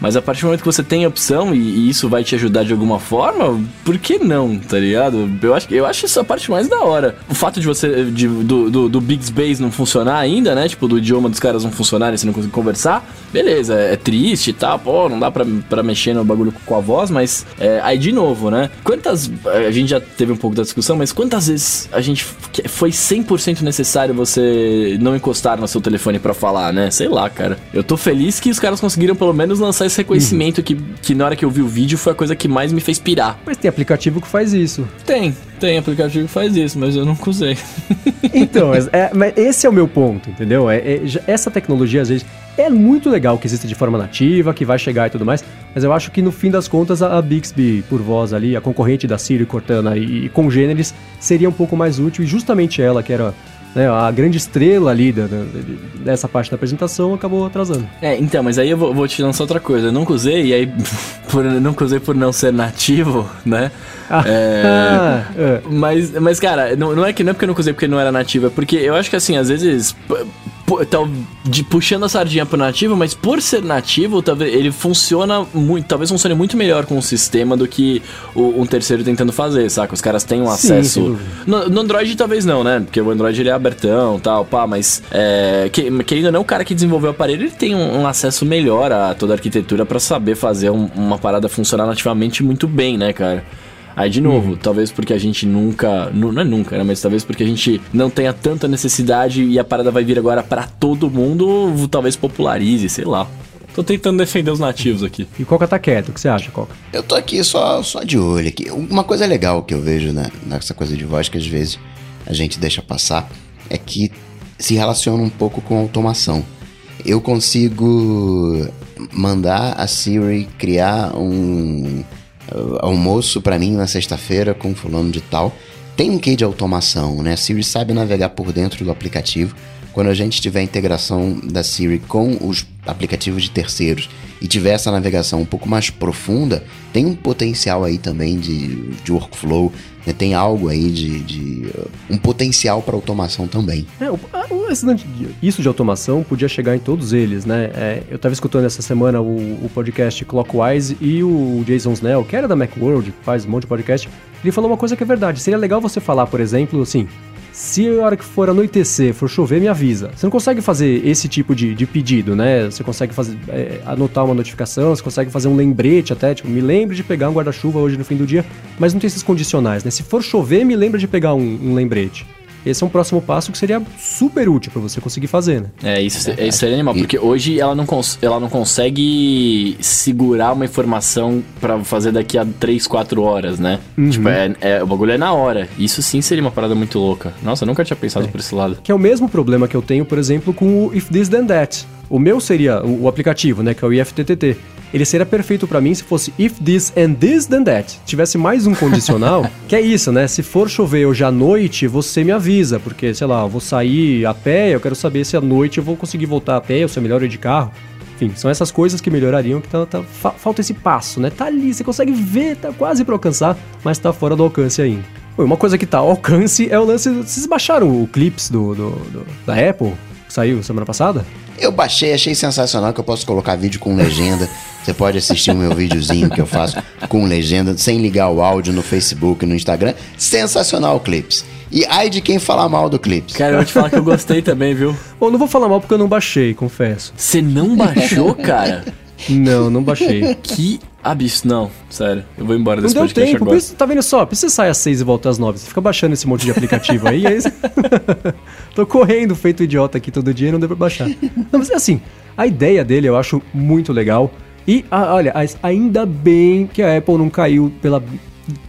mas a partir do momento que você tem opção e, e, isso vai te ajudar de alguma forma, por que não, tá ligado? Eu acho, eu acho isso a parte mais da hora. O fato de você, de, do, do, do Bixbase não funcionar ainda, né? Tipo, do idioma dos caras não funcionarem, você não conseguir conversar, beleza, é triste e tá, tal, pô, não dá pra, pra mexer no bagulho com a voz, mas é, aí de novo, né? Quantas. A gente já teve um pouco da discussão, mas quantas vezes a gente foi 100% necessário você não encostar no seu telefone para falar, né? Sei lá, cara. Eu tô feliz que os caras conseguiram pelo menos lançar esse reconhecimento uhum. que, que na hora que eu vi o vídeo foi a coisa que mais me fez pirar. Mas tem aplicativo que faz isso. Tem, tem aplicativo que faz isso, mas eu nunca usei. <laughs> então, é, mas esse é o meu ponto, entendeu? É, é, essa tecnologia, às vezes, é muito legal que exista de forma nativa, que vai chegar e tudo mais, mas eu acho que no fim das contas a, a Bixby por voz ali, a concorrente da Siri, Cortana e, e congêneres, seria um pouco mais útil e justamente ela, que era né, a grande estrela ali da, da, dessa parte da apresentação acabou atrasando. É, então, mas aí eu vou, vou te lançar outra coisa. Eu nunca usei, e aí <laughs> por, nunca usei por não ser nativo, né? Ah, é, ah, <laughs> é. Mas, mas, cara, não, não, é que não é porque eu nunca usei porque não era nativo, é porque eu acho que assim, às vezes tal, de, puxando a sardinha pro nativo, mas por ser nativo, talvez ele funciona muito, talvez funcione muito melhor com o sistema do que o, um terceiro tentando fazer, saca? Os caras têm um acesso. no, no, Android talvez não, né? Porque o Android ele é abertão tal, pá, mas é, que, querendo ou não, o cara que desenvolveu o aparelho ele tem um, um acesso melhor a toda a arquitetura para saber fazer um, uma parada funcionar nativamente muito bem, né, cara? Aí, de novo, uhum. talvez porque a gente nunca. Não é nunca, né? Mas talvez porque a gente não tenha tanta necessidade e a parada vai vir agora para todo mundo, talvez popularize, sei lá. Tô tentando defender os nativos aqui. E Coca tá quieto, o que você acha, Coca? Eu tô aqui só, só de olho aqui. Uma coisa legal que eu vejo né, nessa coisa de voz que às vezes a gente deixa passar é que se relaciona um pouco com automação. Eu consigo mandar a Siri criar um almoço para mim na sexta-feira com fulano de tal. Tem um quê de automação, né? A Siri sabe navegar por dentro do aplicativo. Quando a gente tiver a integração da Siri com os aplicativos de terceiros e tiver essa navegação um pouco mais profunda, tem um potencial aí também de, de workflow? Tem algo aí de, de um potencial para automação também. É, o, isso de automação podia chegar em todos eles, né? É, eu estava escutando essa semana o, o, podcast Clockwise e o Jason Snell, que era da Macworld, faz um monte de podcast, ele falou uma coisa que é verdade. Seria legal você falar, por exemplo, assim, se a hora que for anoitecer, for chover, me avisa. Você não consegue fazer esse tipo de, de pedido, né? Você consegue fazer, é, anotar uma notificação, você consegue fazer um lembrete até, tipo, me lembre de pegar um guarda-chuva hoje no fim do dia, mas não tem esses condicionais, né? Se for chover, me lembra de pegar um, um lembrete esse é um próximo passo que seria super útil para você conseguir fazer, né? É, isso, é, isso seria animal, porque hoje ela não, ela não consegue segurar uma informação para fazer daqui a 3, 4 horas, né? Uhum. Tipo, é, é, o bagulho é na hora. Isso sim seria uma parada muito louca. Nossa, eu nunca tinha pensado é. por esse lado. Que é o mesmo problema que eu tenho, por exemplo, com o If This Then That. O meu seria o, o aplicativo, né, que é o IFTTT ele seria perfeito para mim se fosse if this and this then that. Tivesse mais um condicional, <laughs> que é isso, né? Se for chover hoje à noite, você me avisa, porque, sei lá, eu vou sair a pé, eu quero saber se à noite eu vou conseguir voltar a pé ou se é melhor ir de carro. Enfim, são essas coisas que melhorariam, que tá, tá, fa falta esse passo, né? Tá ali, você consegue ver, tá quase para alcançar, mas tá fora do alcance ainda. Uma coisa que tá ao alcance é o lance. Vocês baixaram o Clips do, do, do da Apple? Que saiu semana passada? Eu baixei, achei sensacional que eu posso colocar vídeo com legenda. Você pode assistir o meu videozinho que eu faço com legenda, sem ligar o áudio no Facebook, no Instagram. Sensacional o Clips. E ai de quem falar mal do Clips. Cara, eu vou te falar que eu gostei também, viu? Bom, não vou falar mal porque eu não baixei, confesso. Você não baixou, cara? Não, não baixei. <laughs> Que absurdo. Não, sério. Eu vou embora desse não deu tempo. Agora. Tá vendo só? Precisa sair às seis e volta às nove. Você fica baixando esse monte de aplicativo aí. aí... <laughs> Tô correndo feito idiota aqui todo dia e não deu pra baixar. Não, mas é assim. A ideia dele eu acho muito legal. E, ah, olha, ainda bem que a Apple não caiu pela,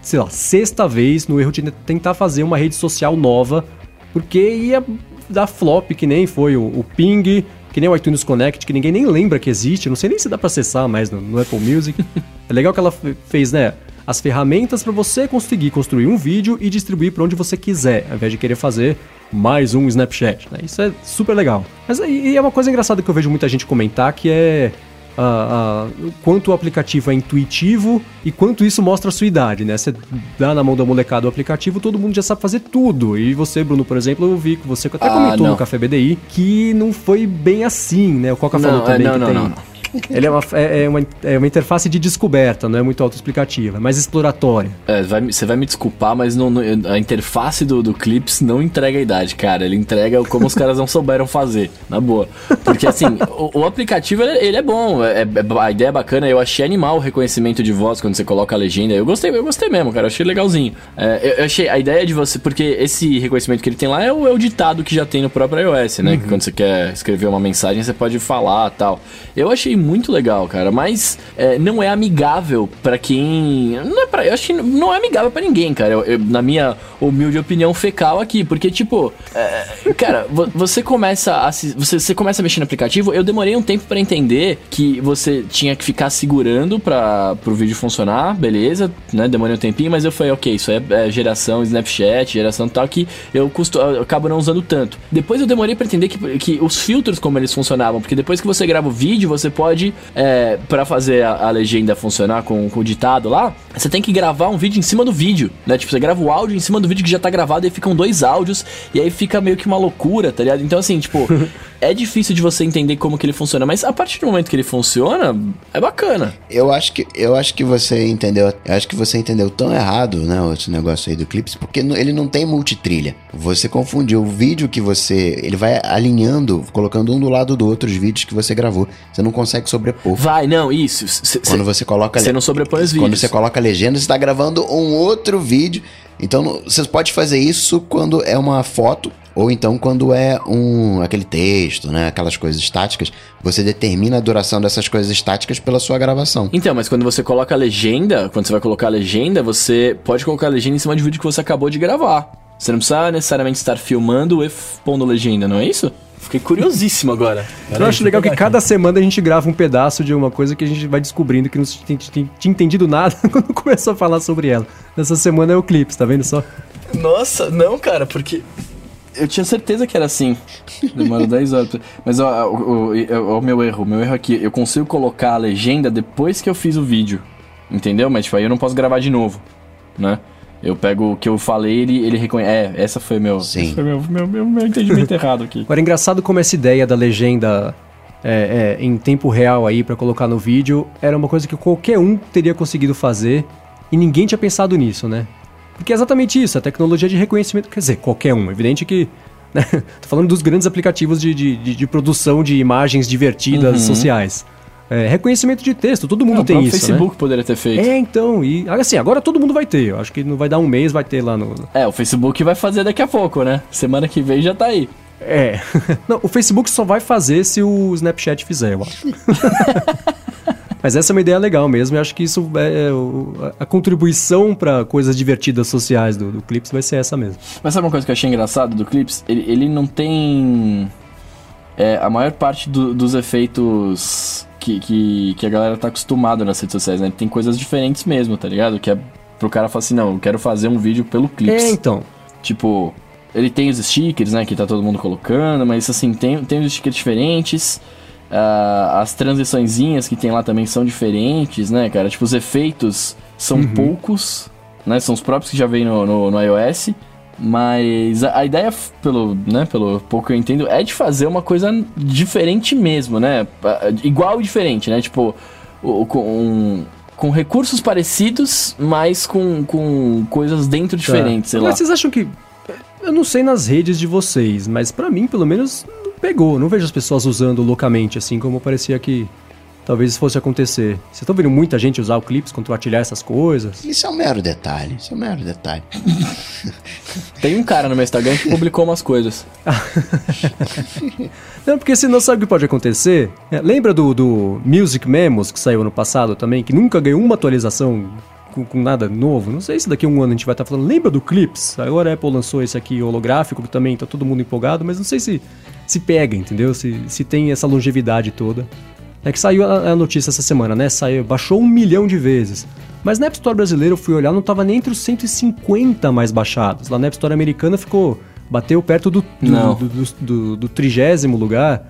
sei lá, sexta vez no erro de tentar fazer uma rede social nova, porque ia dar flop, que nem foi o, o Ping, que nem o iTunes Connect, que ninguém nem lembra que existe, não sei nem se dá para acessar mais no, no, Apple Music. <laughs> é legal que ela fez, né? As ferramentas para você conseguir construir um vídeo e distribuir para onde você quiser, ao invés de querer fazer mais um Snapchat. Né? Isso é super legal. Mas e é uma coisa engraçada que eu vejo muita gente comentar que é uh, uh, quanto o aplicativo é intuitivo e quanto isso mostra a sua idade, né? Você dá na mão da molecada o aplicativo, todo mundo já sabe fazer tudo. E você, Bruno, por exemplo, eu vi que você até ah, comentou não. no Café BDI que não foi bem assim, né? O Coca não, falou também é, não, que não, tem... <laughs> Ele é uma, é, é, uma, é uma interface de descoberta, não é muito autoexplicativa, é mais exploratória. É, vai, você vai me desculpar, mas não, não, a interface do, do Clips não entrega a idade, cara. Ele entrega como os caras não souberam fazer, na boa. Porque assim, o, o, aplicativo ele, é bom, é, é, a ideia é bacana. Eu achei animal o reconhecimento de voz quando você coloca a legenda. Eu gostei, eu gostei mesmo, cara. Eu achei legalzinho. É, eu, eu, achei a ideia de você, porque esse reconhecimento que ele tem lá é o, é o ditado que já tem no próprio iOS, né? Uhum. Que quando você quer escrever uma mensagem, você pode falar tal. Eu achei muito legal, cara. Mas é, não é amigável para quem. Não é pra, eu acho que não é amigável para ninguém, cara. Eu, eu, na minha humilde opinião fecal aqui. Porque, tipo, é, cara, você começa a. Você, você começa a mexer no aplicativo. Eu demorei um tempo para entender que você tinha que ficar segurando para pro vídeo funcionar, beleza, né? Demorei um tempinho, mas eu falei, ok, isso é, é geração Snapchat, geração tal, que eu, custo, eu acabo não usando tanto. Depois eu demorei para entender que, que os filtros, como eles funcionavam, porque depois que você grava o vídeo, você pode é, para fazer a, a, legenda funcionar com, com, o ditado lá, você tem que gravar um vídeo em cima do vídeo, né? Tipo, você grava o áudio em cima do vídeo que já tá gravado e ficam dois áudios e aí fica meio que uma loucura, tá ligado? Então, assim, tipo, <laughs> é difícil de você entender como que ele funciona, mas a partir do momento que ele funciona, é bacana. Eu acho que, eu acho que você entendeu, eu acho que você entendeu tão errado, né, esse negócio aí do Clips, porque ele não tem multitrilha. Você confundiu o vídeo que você, ele vai alinhando, colocando um do lado do outro os vídeos que você gravou. Você não consegue sobrepor. Vai, não, isso. Cê, quando você coloca, você não sobrepõe os vídeos. Quando você coloca a legenda, você está gravando um outro vídeo. Então, você pode fazer isso quando é uma foto ou então quando é um aquele texto, né, aquelas coisas estáticas, você determina a duração dessas coisas estáticas pela sua gravação. Então, mas quando você coloca a legenda, quando você vai colocar a legenda, você pode colocar a legenda em cima de vídeo que você acabou de gravar. Você não precisa necessariamente estar filmando e pondo legenda, não é isso? Fiquei curiosíssimo agora. Eu acho legal que cada semana a gente grava um pedaço de uma coisa que a gente vai descobrindo que não tinha, tinha entendido nada <laughs> quando começou a falar sobre ela. Nessa semana é o Clips, tá vendo só? Nossa, não, cara, porque eu tinha certeza que era assim. Demora 10 horas. Mas ó, o, o, o, o, meu erro, o meu erro aqui, eu consigo colocar a legenda depois que eu fiz o vídeo. Entendeu? Mas tipo, aí eu não posso gravar de novo, né? Eu pego o que eu falei, ele, ele reconhece. É, essa foi meu. Sim. Esse foi meu, meu, meu, meu entendimento errado aqui. Agora, engraçado como essa ideia da legenda é, é, em tempo real aí para colocar no vídeo era uma coisa que qualquer um teria conseguido fazer e ninguém tinha pensado nisso, né? Porque é exatamente isso, a tecnologia de reconhecimento, quer dizer, qualquer um. Evidente que. Né? <laughs> Tô falando dos grandes aplicativos de, de, de, de produção de imagens divertidas Uhum. sociais. É, reconhecimento de texto, todo mundo Não, o tem isso. Facebook Né? poderia ter feito. É, então, e assim, agora todo mundo vai ter. Eu acho que não vai dar um mês, vai ter lá no. É, o Facebook vai fazer daqui a pouco, né? Semana que vem já tá aí. É. <laughs> Não, o Facebook só vai fazer se o Snapchat fizer, eu acho. <laughs> Mas essa é uma ideia legal mesmo, e acho que isso é o- a contribuição para coisas divertidas sociais do, do Clips vai ser essa mesmo. Mas sabe uma coisa que eu achei engraçado do Clips? Ele, ele não tem. É, a maior parte do- dos efeitos que, que, que a galera tá acostumada nas redes sociais, né? Tem coisas diferentes mesmo, tá ligado? Que é pro cara falar assim, não, eu quero fazer um vídeo pelo Clips. É, então. Tipo, ele tem os stickers, né, que tá todo mundo colocando, mas assim, tem, tem os stickers diferentes. ah, as transiçõezinhas que tem lá também são diferentes, né, cara? Tipo, os efeitos são poucos, né? São os próprios que já vem no, no, no iOS. Mas a, a ideia, pelo, né, pelo pouco que eu entendo, é de fazer uma coisa diferente mesmo, né? Igual e diferente, né? Tipo, com, com recursos parecidos, mas com, com coisas dentro diferentes, sei lá. Mas vocês acham que. Eu não sei nas redes de vocês, mas pra mim, pelo menos, não pegou. Não vejo as pessoas usando loucamente, assim como parecia que talvez isso fosse acontecer. Vocês estão vendo muita gente usar o Clips, compartilhar essas coisas? Isso é um mero detalhe, isso é um mero detalhe. <laughs> Tem um cara no meu Instagram que publicou umas coisas. <laughs> Não, porque senão sabe o que pode acontecer? É, lembra do, do Music Memos que saiu ano passado também, que nunca ganhou uma atualização com, com nada novo? Não sei se daqui a um ano a gente vai estar falando. Lembra do Clips? Agora a Apple lançou esse aqui holográfico, que também tá todo mundo empolgado, mas não sei se se pega, entendeu? Se, se tem essa longevidade toda. É que saiu a, a notícia essa semana, né? Saiu, baixou um milhão de vezes. Mas na App Store brasileira eu fui olhar, não tava nem entre os 150 mais baixados. Lá na App Store americana ficou. Bateu perto do, do, trigésimo lugar.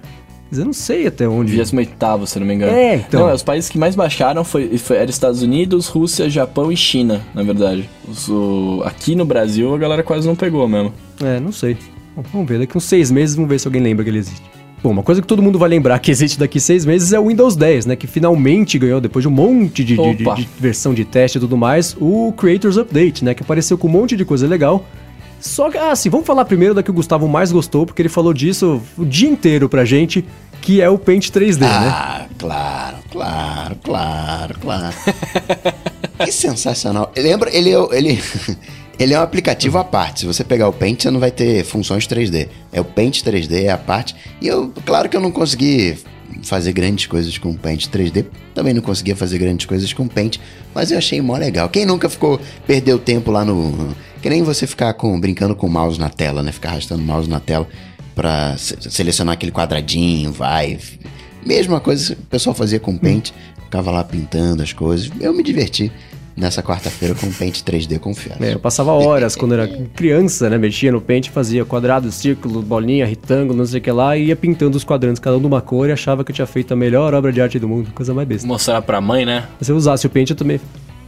Mas eu não sei até onde. 28 se não me engano. É, então. Não, é, os países que mais baixaram foi, foi, eram Estados Unidos, Rússia, Japão e China, na verdade. Os- o- aqui no Brasil a galera quase não pegou mesmo. É, não sei. Bom, vamos ver, daqui uns seis meses vamos ver se alguém lembra que ele existe. Bom, uma coisa que todo mundo vai lembrar que existe daqui seis meses é o Windows 10, né? Que finalmente ganhou, depois de um monte de, de- de- versão de teste e tudo mais, o Creators Update, né? Que apareceu com um monte de coisa legal. Só que, ah, assim, vamos falar primeiro da que o Gustavo mais gostou, porque ele falou disso o dia inteiro pra gente, que é o Paint 3D, né? Ah, claro, claro, claro, claro. <laughs> que sensacional. Lembra, ele, é ele, ele é um aplicativo à parte. Se você pegar o Paint, você não vai ter funções 3D. É o Paint 3D, é a parte. E eu, claro que eu não consegui fazer grandes coisas com o Paint 3D. Também não conseguia fazer grandes coisas com o Paint. Mas eu achei mó legal. Quem nunca ficou, perdeu tempo lá no... Que nem você ficar com, brincando com o mouse na tela, né? Ficar arrastando o mouse na tela se- selecionar aquele quadradinho, vai. Mesma coisa o pessoal fazia com o Paint, ficava lá pintando as coisas. Eu me diverti nessa quarta-feira com o Paint 3D, confesso. É, eu passava horas quando era criança, né? Mexia no Paint, fazia quadrado, círculo, bolinha, retângulo, não sei o que lá, e ia pintando os quadrantes, cada um de uma cor, e achava que eu tinha feito a melhor obra de arte do mundo. Coisa mais besta. Mostrar pra mãe, né? Se eu usasse o Paint, eu também.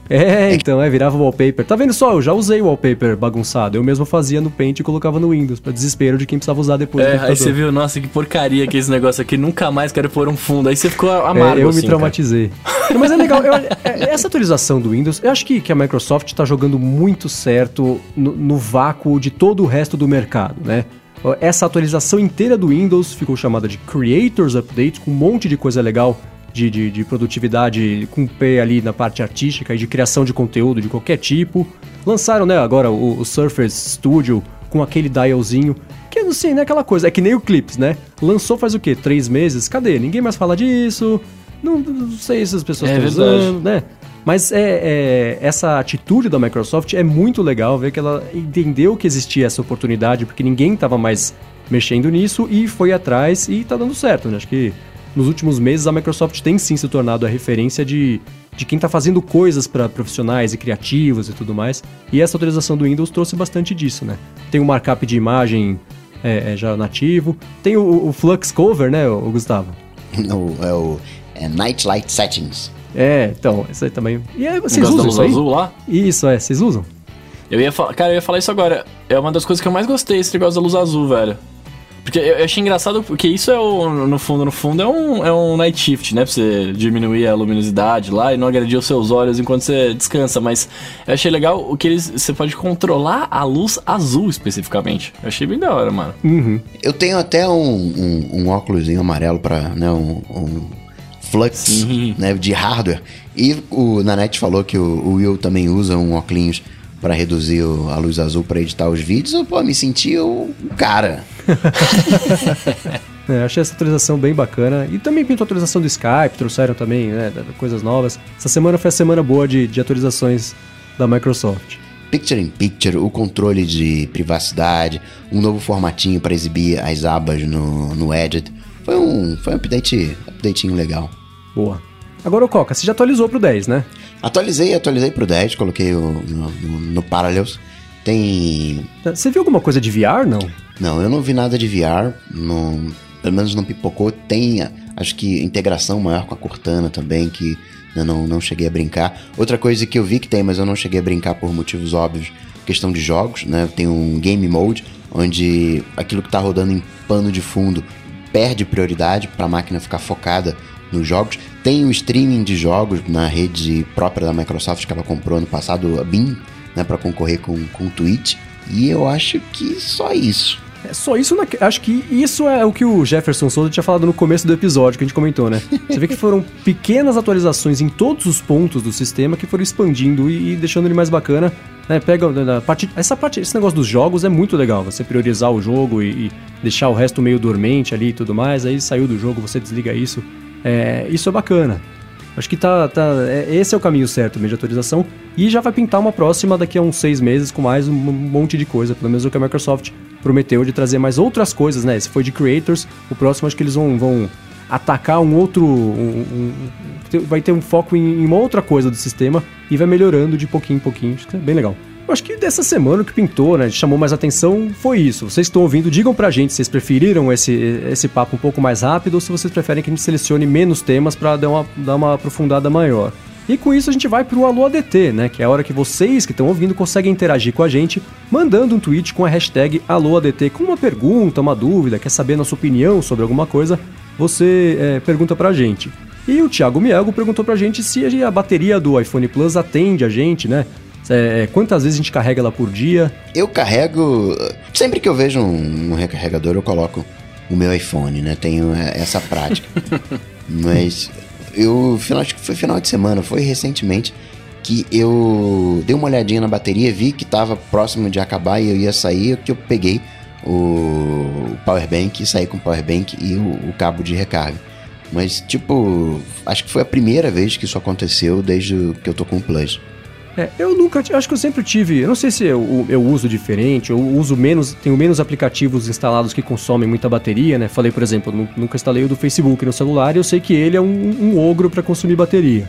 É, então, é, virava wallpaper. Tá vendo só? Eu já usei wallpaper bagunçado. Eu mesmo fazia no Paint e colocava no Windows, pra desespero de quem precisava usar depois. É, aí você viu, nossa, que porcaria que esse negócio aqui, nunca mais quero pôr um fundo. Aí você ficou amargo, É, eu assim, me traumatizei. Não, <laughs> Mas é legal, eu- é- essa atualização do Windows, eu acho que, que a Microsoft está jogando muito certo no, no vácuo de todo o resto do mercado, né? Essa atualização inteira do Windows ficou chamada de Creators Update, com um monte de coisa legal de, de, de produtividade com pé ali na parte artística e de criação de conteúdo de qualquer tipo. Lançaram, né, agora o, o Surface Studio com aquele dialzinho, que eu não sei, né, aquela coisa, é que nem o Clips, né? Lançou faz o quê? Três meses? Cadê? Ninguém mais fala disso. Não, não sei se as pessoas É estão usando, né? Mas é, é- essa atitude da Microsoft é muito legal ver que ela entendeu que existia essa oportunidade, porque ninguém estava mais mexendo nisso e foi atrás e tá dando certo, né? Acho que nos últimos meses a Microsoft tem sim se tornado a referência de, de quem tá fazendo coisas para profissionais e criativos e tudo mais. E essa atualização do Windows trouxe bastante disso, né? Tem o markup de imagem é, é, já nativo, tem o, o Flux Cover, né, o Gustavo? <laughs> O- é o é Night Light Settings. É, então, isso aí também. E é, vocês usam luz isso aí? azul lá? Isso, é, vocês usam? Eu ia falar, cara, eu ia falar isso agora. É uma das coisas que eu mais gostei, esse negócio da luz azul, velho. Porque eu, eu achei engraçado, porque isso é o, no fundo, no fundo, é um, é um night shift, né? Pra você diminuir a luminosidade lá e não agredir os seus olhos enquanto você descansa. Mas eu achei legal o que eles. Você pode controlar a luz azul especificamente. Eu achei bem da hora, mano. Uhum. Eu tenho até um, um, um óculosinho amarelo pra, né, um, um flux, né, de hardware. E o Nanete falou que o, o Will também usa um óculos pra reduzir a luz azul pra editar os vídeos. Eu, pô, me senti o cara. <laughs> É, achei essa atualização bem bacana. E também pintou a atualização do Skype, trouxeram também né, coisas novas. Essa semana foi a semana boa de, de atualizações da Microsoft. Picture in Picture, o controle de privacidade, um novo formatinho para exibir as abas no, no Edit. Foi um, foi um update, updatinho legal. Boa. Agora o Coca, você já atualizou pro 10, né? Atualizei, atualizei pro 10, coloquei o, no, no, Parallels. Tem. Você viu alguma coisa de VR, não? Não, eu não vi nada de VR, não, pelo menos não pipocou. Tem, acho que, integração maior com a Cortana também, que eu não, não cheguei a brincar. Outra coisa que eu vi que tem, mas eu não cheguei a brincar por motivos óbvios, questão de jogos, né? Tem um Game Mode, onde aquilo que tá rodando em pano de fundo perde prioridade para a máquina ficar focada nos jogos. Tem o streaming de jogos na rede própria da Microsoft que ela comprou no passado, a Beam, né, para concorrer com, com o Twitch. E eu acho que só isso. É só isso, na... acho que isso é o que o Jefferson Souza tinha falado no começo do episódio que a gente comentou, né? <laughs> Você vê que foram pequenas atualizações em todos os pontos do sistema que foram expandindo e, e deixando ele mais bacana. Né? Pega a parte, essa parte, esse negócio dos jogos é muito legal. Você priorizar o jogo e, e deixar o resto meio dormente ali e tudo mais. Aí saiu do jogo, você desliga isso. É, isso é bacana. Acho que tá, tá é- esse é o caminho certo mesmo de atualização. E já vai pintar uma próxima daqui a uns seis meses com mais um monte de coisa. Pelo menos o que a Microsoft prometeu de trazer mais outras coisas, né? Esse foi de Creators. O próximo acho que eles vão, vão atacar um outro. um- um- vai ter um foco em, em uma outra coisa do sistema e vai melhorando de pouquinho em pouquinho. Acho que é bem legal. Eu acho que dessa semana o que pintou, né, chamou mais atenção foi isso. Vocês estão ouvindo, digam pra gente se vocês preferiram esse, esse papo um pouco mais rápido ou se vocês preferem que a gente selecione menos temas pra dar uma, dar uma aprofundada maior. E com isso a gente vai pro Alô ADT, né? Que é a hora que vocês que estão ouvindo conseguem interagir com a gente, mandando um tweet com a hashtag AlôADT com uma pergunta, uma dúvida, quer saber nossa opinião sobre alguma coisa, você é, pergunta pra gente. E o Thiago Mielgo perguntou pra gente se a bateria do iPhone Plus atende a gente, né? É, quantas vezes a gente carrega ela por dia? Eu carrego. Sempre que eu vejo um, um recarregador, eu coloco o meu iPhone, né? Tenho é, essa prática. <laughs> Mas eu. final- Acho que foi final de semana, foi recentemente que eu dei uma olhadinha na bateria, vi que tava próximo de acabar e eu ia sair, que eu peguei o power bank e saí com o power bank e o, o cabo de recarga. Mas, tipo, acho que foi a primeira vez que isso aconteceu desde que eu tô com o Plus. É, eu nunca, acho que eu sempre tive, eu não sei se eu, eu uso diferente, eu uso menos, tenho menos aplicativos instalados que consomem muita bateria, né? Falei, por exemplo, nu- nunca instalei o do Facebook no celular e eu sei que ele é um, um ogro para consumir bateria.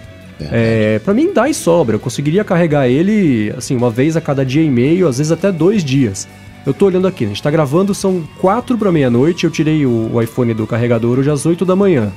É, para mim dá e sobra, eu conseguiria carregar ele, assim, uma vez a cada dia e meio, às vezes até dois dias. Eu tô olhando aqui, a gente tá gravando, são quatro para meia-noite, eu tirei o, o iPhone do carregador hoje às 8 da manhã.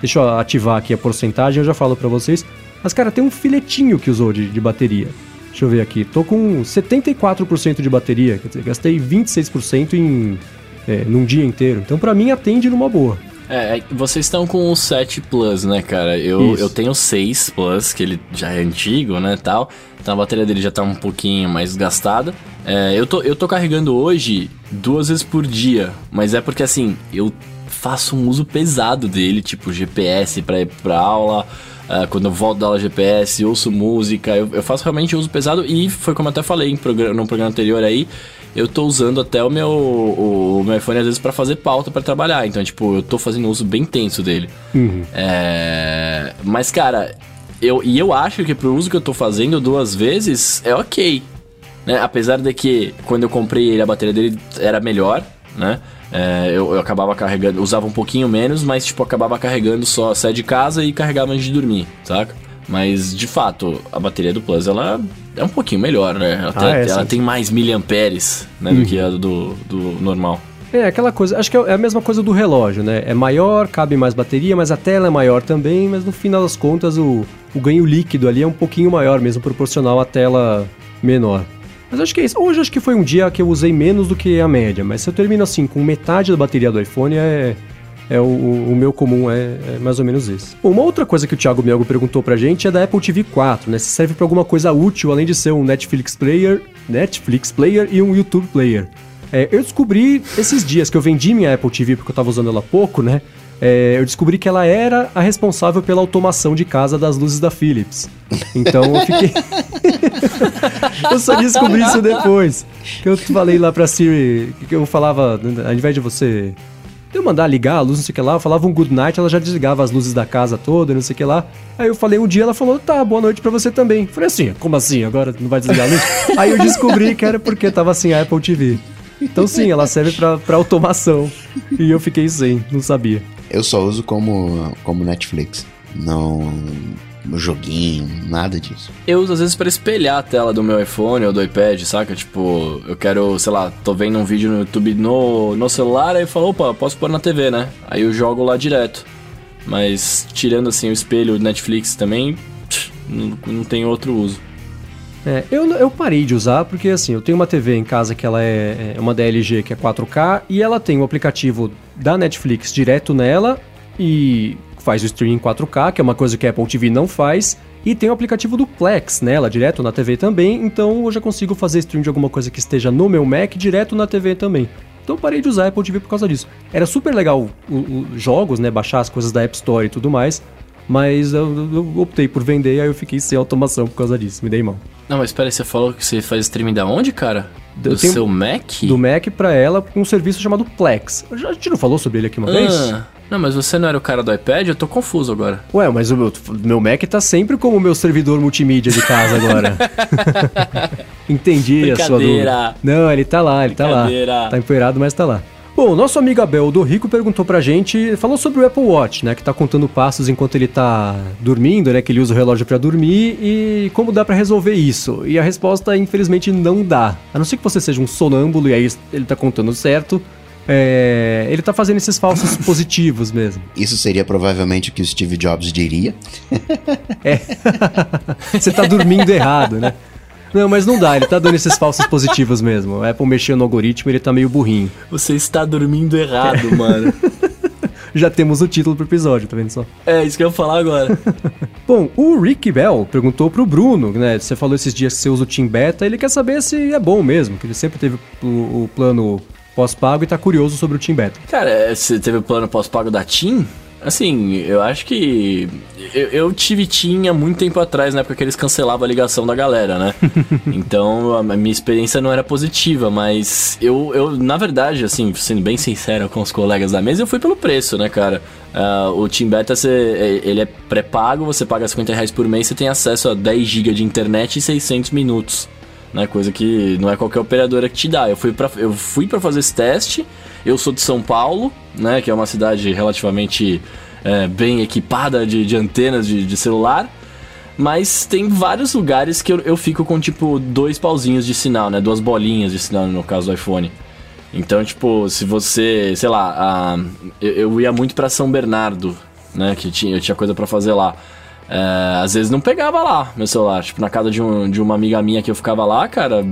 Deixa eu ativar aqui a porcentagem, eu já falo pra vocês. Mas, cara, tem um filetinho que usou de, de bateria. Deixa eu ver aqui. Tô com 74% de bateria. Quer dizer, gastei 26% em, é, num dia inteiro. Então, pra mim, atende numa boa. É, vocês estão com o 7 Plus, né, cara? Eu, Isso. eu tenho o 6 Plus, que ele já é antigo, né, tal. Então a bateria dele já tá um pouquinho mais gastada. É, eu, tô, eu tô carregando hoje duas vezes por dia, mas é porque, assim, eu faço um uso pesado dele, tipo GPS pra ir pra aula... ah, quando eu volto da aula GPS, ouço música, eu, eu faço realmente uso pesado e foi como eu até falei em programa, no programa anterior aí, eu tô usando até o meu, o, o meu iPhone às vezes pra fazer pauta pra trabalhar. Então, tipo, eu tô fazendo uso bem tenso dele. É, mas, cara, eu, e eu acho que pro uso que eu tô fazendo duas vezes é ok. Né? Apesar de que quando eu comprei ele, a bateria dele era melhor, né? É, eu, eu acabava carregando, usava um pouquinho menos, mas tipo, acabava carregando só sair de casa e carregava antes de dormir, saca? Mas de fato, a bateria do Plus ela é um pouquinho melhor, né? Ela, Ah, tem, é, ela tem mais miliamperes né, do que a do, do normal. É, aquela coisa, acho que é a mesma coisa do relógio, né? É maior, cabe mais bateria, mas a tela é maior também, mas no final das contas o, o ganho líquido ali é um pouquinho maior, mesmo proporcional à tela menor. Mas acho que é isso. Hoje acho que foi um dia que eu usei menos do que a média, mas se eu termino assim com metade da bateria do iPhone é é o, o, meu comum é, é, mais ou menos esse. Bom, uma outra coisa que o Thiago Melgo perguntou pra gente é da Apple TV 4, né? Se serve para alguma coisa útil além de ser um Netflix player, Netflix player e um YouTube player. É, eu descobri esses dias que eu vendi minha Apple TV porque eu tava usando ela pouco, né? É, eu descobri que ela era a responsável pela automação de casa das luzes da Philips. Então eu fiquei. <laughs> eu só descobri isso depois. Que eu falei lá pra Siri, que eu falava, ao invés de você eu mandar ligar a luz, não sei o que lá, eu falava um good night, ela já desligava as luzes da casa toda, não sei o que lá. Aí eu falei um dia, ela falou, tá, boa noite pra você também. falei assim, como assim? Agora não vai desligar a luz? <laughs> Aí eu descobri que era porque tava sem a Apple TV. Então sim, ela serve pra automação. E eu fiquei sem, não sabia. Eu só uso como, como Netflix. Não joguinho, nada disso. Eu uso às vezes para espelhar a tela do meu iPhone ou do iPad, saca? Tipo, eu quero, sei lá, tô vendo um vídeo no YouTube no, no celular, aí eu falo, opa, posso pôr na TV, né? Aí eu jogo lá direto. Mas tirando assim o espelho Netflix também, não, não tem outro uso. É, eu, eu parei de usar porque assim, eu tenho uma TV em casa que ela é, é uma DLG que é 4K e ela tem o aplicativo da Netflix direto nela e faz o streaming em 4K, que é uma coisa que a Apple TV não faz, e tem o aplicativo do Plex nela, direto na TV também, então eu já consigo fazer stream de alguma coisa que esteja no meu Mac direto na TV também. Então parei de usar a Apple TV por causa disso. Era super legal os jogos, né, baixar as coisas da App Store e tudo mais, mas eu, eu, optei por vender e aí eu fiquei sem automação por causa disso, me dei mal. Não, mas espera aí, você falou que você faz streaming da onde, cara? Do seu Mac? Do Mac pra ela, com um serviço chamado Plex. A gente não falou sobre ele aqui uma ah. vez? Não, mas você não era o cara do iPad? Eu tô confuso agora. Ué, mas o meu, meu Mac tá sempre como meu servidor multimídia de casa agora. <laughs> Entendi a sua dúvida. Não, ele tá lá, ele tá lá. Tá empoeirado, mas tá lá. Bom, nosso amigo Abel do Rico perguntou pra gente, falou sobre o Apple Watch, né, que tá contando passos enquanto ele tá dormindo, né, que ele usa o relógio para dormir e como dá para resolver isso. E a resposta, infelizmente, não dá. A não ser que você seja um sonâmbulo e aí ele tá contando certo, é, ele tá fazendo esses falsos <laughs> positivos mesmo. Isso seria provavelmente o que o Steve Jobs diria. É. <laughs> Você tá dormindo errado, né? Não, mas não dá, ele tá dando esses falsos positivos mesmo. A Apple mexeu no algoritmo, ele tá meio burrinho. Você está dormindo errado, mano. <laughs> Já temos o título pro episódio, tá vendo só? É, isso que eu ia falar agora. <laughs> Bom, o Rick Bell perguntou pro Bruno, né? Você falou esses dias que você usa o Team Beta, ele quer saber se é bom mesmo, que ele sempre teve o, o plano pós-pago e tá curioso sobre o Team Beta. Cara, é, você teve o plano pós-pago da Team? Assim, eu acho que. Eu, eu, tive há muito tempo atrás, na época que eles cancelavam a ligação da galera, né? <laughs> então a minha experiência não era positiva, mas eu, eu, na verdade, assim, sendo bem sincero com os colegas da mesa, eu fui pelo preço, né, cara? Uh, o Team Beta, você, ele é pré-pago, você paga 50 reais por mês, você tem acesso a 10 GB de internet e 600 minutos né? Coisa que não é qualquer operadora que te dá. Eu fui para eu fui para fazer esse teste. Eu sou de São Paulo, né? Que é uma cidade relativamente é, bem equipada de, de antenas de, de, celular. Mas tem vários lugares que eu, eu fico com, tipo, dois pauzinhos de sinal, né? Duas bolinhas de sinal, no caso do iPhone. Então, tipo, se você, sei lá, a, eu, eu ia muito para São Bernardo, né? Que tinha, eu tinha coisa para fazer lá. É, às vezes não pegava lá meu celular. Tipo, na casa de, um, de uma amiga minha que eu ficava lá, cara,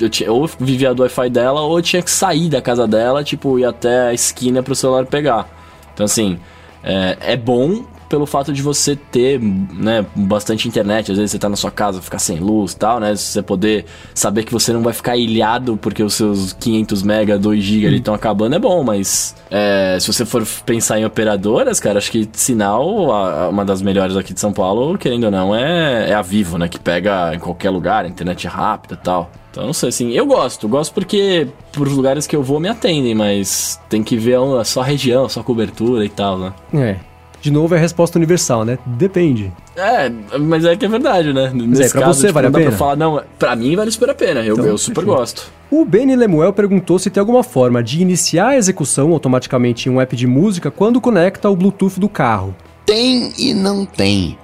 eu tinha, ou vivia do Wi-Fi dela, ou eu tinha que sair da casa dela, tipo, ir até a esquina pro celular pegar. Então, assim, é, é bom pelo fato de você ter, né, bastante internet, às vezes você tá na sua casa, ficar sem luz e tal, né, você poder saber que você não vai ficar ilhado porque os seus 500 mega, 2 GB ali estão acabando é bom, mas é, se você for pensar em operadoras, cara, acho que sinal, a, uma das melhores aqui de São Paulo, querendo ou não, é, é a Vivo, né, que pega em qualquer lugar, internet rápida e tal. Então, não sei, assim, eu gosto. Gosto porque pros lugares que eu vou me atendem, mas tem que ver a sua região, a sua cobertura e tal, né? É. De novo é a resposta universal, né? Depende. É, mas é que é verdade, né? Nesse é, pra caso, você tipo, vale a pena? Pra falar, não, pra mim vale super a pena, eu, então, eu super perfeito. gosto. O Benny Lemuel perguntou se tem alguma forma de iniciar a execução automaticamente em um app de música quando conecta o Bluetooth do carro. Tem e não tem.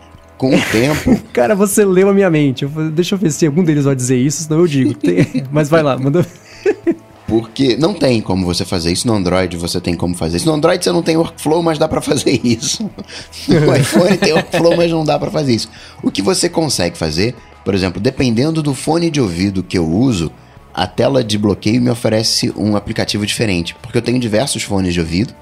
Com o tempo. <laughs> Cara, você leu a minha mente. Deixa eu ver se algum deles vai dizer isso, senão eu digo. Tem... <laughs> Mas vai lá, manda. Porque não tem como você fazer isso no Android, você tem como fazer isso. No Android você não tem workflow, mas dá para fazer <laughs> isso. No iPhone tem workflow, mas não dá para fazer isso. O que você consegue fazer Por exemplo, dependendo do fone de ouvido que eu uso, a tela de bloqueio me oferece um aplicativo diferente, porque eu tenho diversos fones de ouvido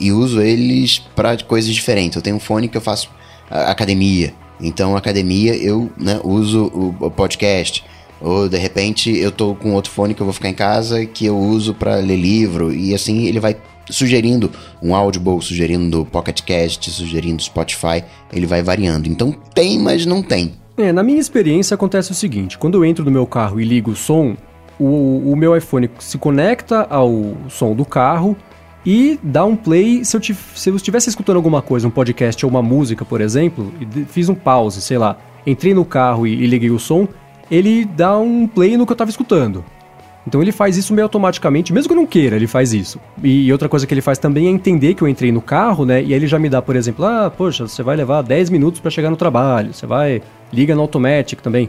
e uso eles para coisas diferentes. Eu tenho um fone que eu faço academia, então academia eu né, uso o, podcast. Ou de repente eu tô com outro fone que eu vou ficar em casa que eu uso para ler livro e assim ele vai sugerindo um Audible, sugerindo Pocket Cast, sugerindo Spotify, ele vai variando. Então tem, mas não tem. É, na minha experiência acontece o seguinte: quando eu entro no meu carro e ligo o som, o, o meu iPhone se conecta ao som do carro e dá um play. Se eu, se eu estivesse escutando alguma coisa, um podcast ou uma música, por exemplo, e fiz um pause, sei lá, entrei no carro e, e liguei o som, ele dá um play no que eu estava escutando. Então ele faz isso meio automaticamente, mesmo que eu não queira, ele faz isso. E outra coisa que ele faz também é entender que eu entrei no carro, né? E aí ele já me dá, por exemplo, ah, poxa, você vai levar 10 minutos para chegar no trabalho, você vai. Liga no Automatic também.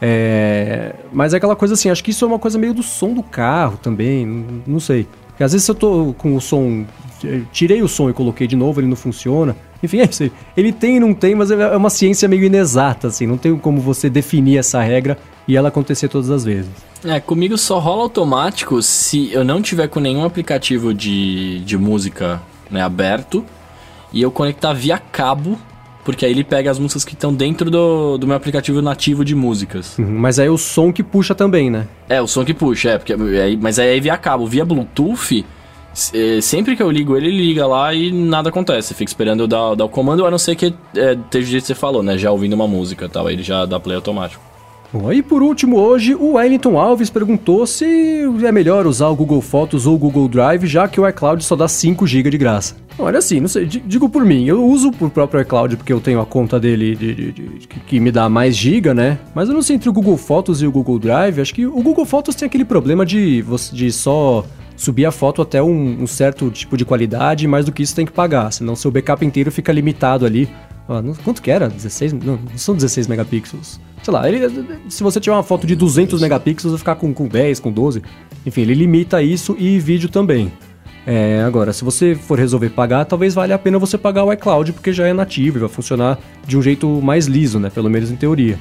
É... Mas é aquela coisa assim, acho que isso é uma coisa meio do som do carro também, não sei. Porque às vezes eu tô com o som. Tirei o som e coloquei de novo, ele não funciona. Enfim, <laughs> é isso aí. Ele tem e não tem, mas é uma ciência meio inexata, assim. Não tem como você definir essa regra e ela acontecer todas as vezes. É, comigo só rola automático se eu não tiver com nenhum aplicativo de, de música né, aberto e eu conectar via cabo, porque aí ele pega as músicas que estão dentro do, do meu aplicativo nativo de músicas. Uhum, mas aí é o som que puxa também, né? É, o som que puxa, é, porque, é, mas aí é via cabo, via Bluetooth. É, sempre que eu ligo ele, ele liga lá e nada acontece. Fica esperando eu dar, dar o comando, a não ser que é, esteja o jeito que você falou, né? Já ouvindo uma música e tal. Aí ele já dá play automático. Bom, e por último, hoje, o Wellington Alves perguntou se é melhor usar o Google Fotos ou o Google Drive, já que o iCloud só dá 5 GB de graça. Olha assim, não sei, digo por mim, eu uso o próprio iCloud porque eu tenho a conta dele de, de, de, que me dá mais giga, né? Mas eu não sei entre o Google Fotos e o Google Drive, acho que o Google Fotos tem aquele problema de, de só subir a foto até um, um certo tipo de qualidade, mais do que isso tem que pagar, senão seu backup inteiro fica limitado ali. Ah, quanto que era? 16? Não, não são 16 megapixels sei lá, ele, se você tiver uma foto de 200 megapixels, vai ficar com, com 10, com 12. Enfim, ele limita isso e vídeo também. É, agora, se você for resolver pagar, talvez valha a pena você pagar o iCloud, porque já é nativo e vai funcionar de um jeito mais liso, né? Pelo menos em teoria.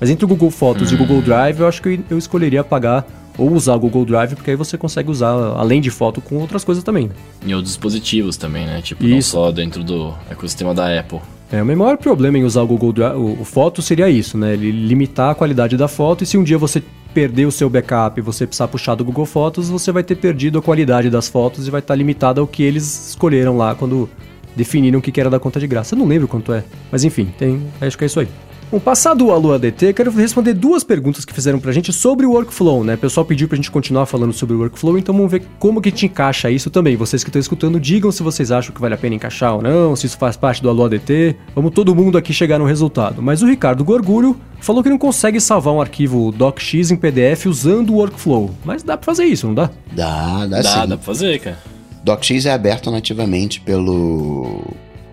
Mas entre o Google Fotos hum. e o Google Drive, eu acho que eu escolheria pagar ou usar o Google Drive, porque aí você consegue usar, além de foto, com outras coisas também. Né? E outros dispositivos também, né? Tipo, Isso. não só dentro do ecossistema da Apple. É, o meu maior problema em usar o Google Drive, o, o foto seria isso, né? Ele limitar a qualidade da foto e se um dia você perder o seu backup e você precisar puxar do Google Fotos, você vai ter perdido a qualidade das fotos e vai estar limitado ao que eles escolheram lá quando definiram o que era da conta de graça. Eu não lembro quanto é, mas enfim, tem, acho que é isso aí. Bom, passado o Alô ADT, quero responder duas perguntas que fizeram pra gente sobre o workflow, né? O pessoal pediu pra gente continuar falando sobre o workflow, então vamos ver como que te encaixa isso também. Vocês que estão escutando, digam se vocês acham que vale a pena encaixar ou não, se isso faz parte do Alô ADT. Vamos todo mundo aqui chegar no resultado. Mas o Ricardo Gorgulho falou que não consegue salvar um arquivo docx em PDF usando o workflow. Mas dá pra fazer isso, não dá? Dá, dá, dá sim. Dá, dá pra fazer, cara. DocX é aberto nativamente pelo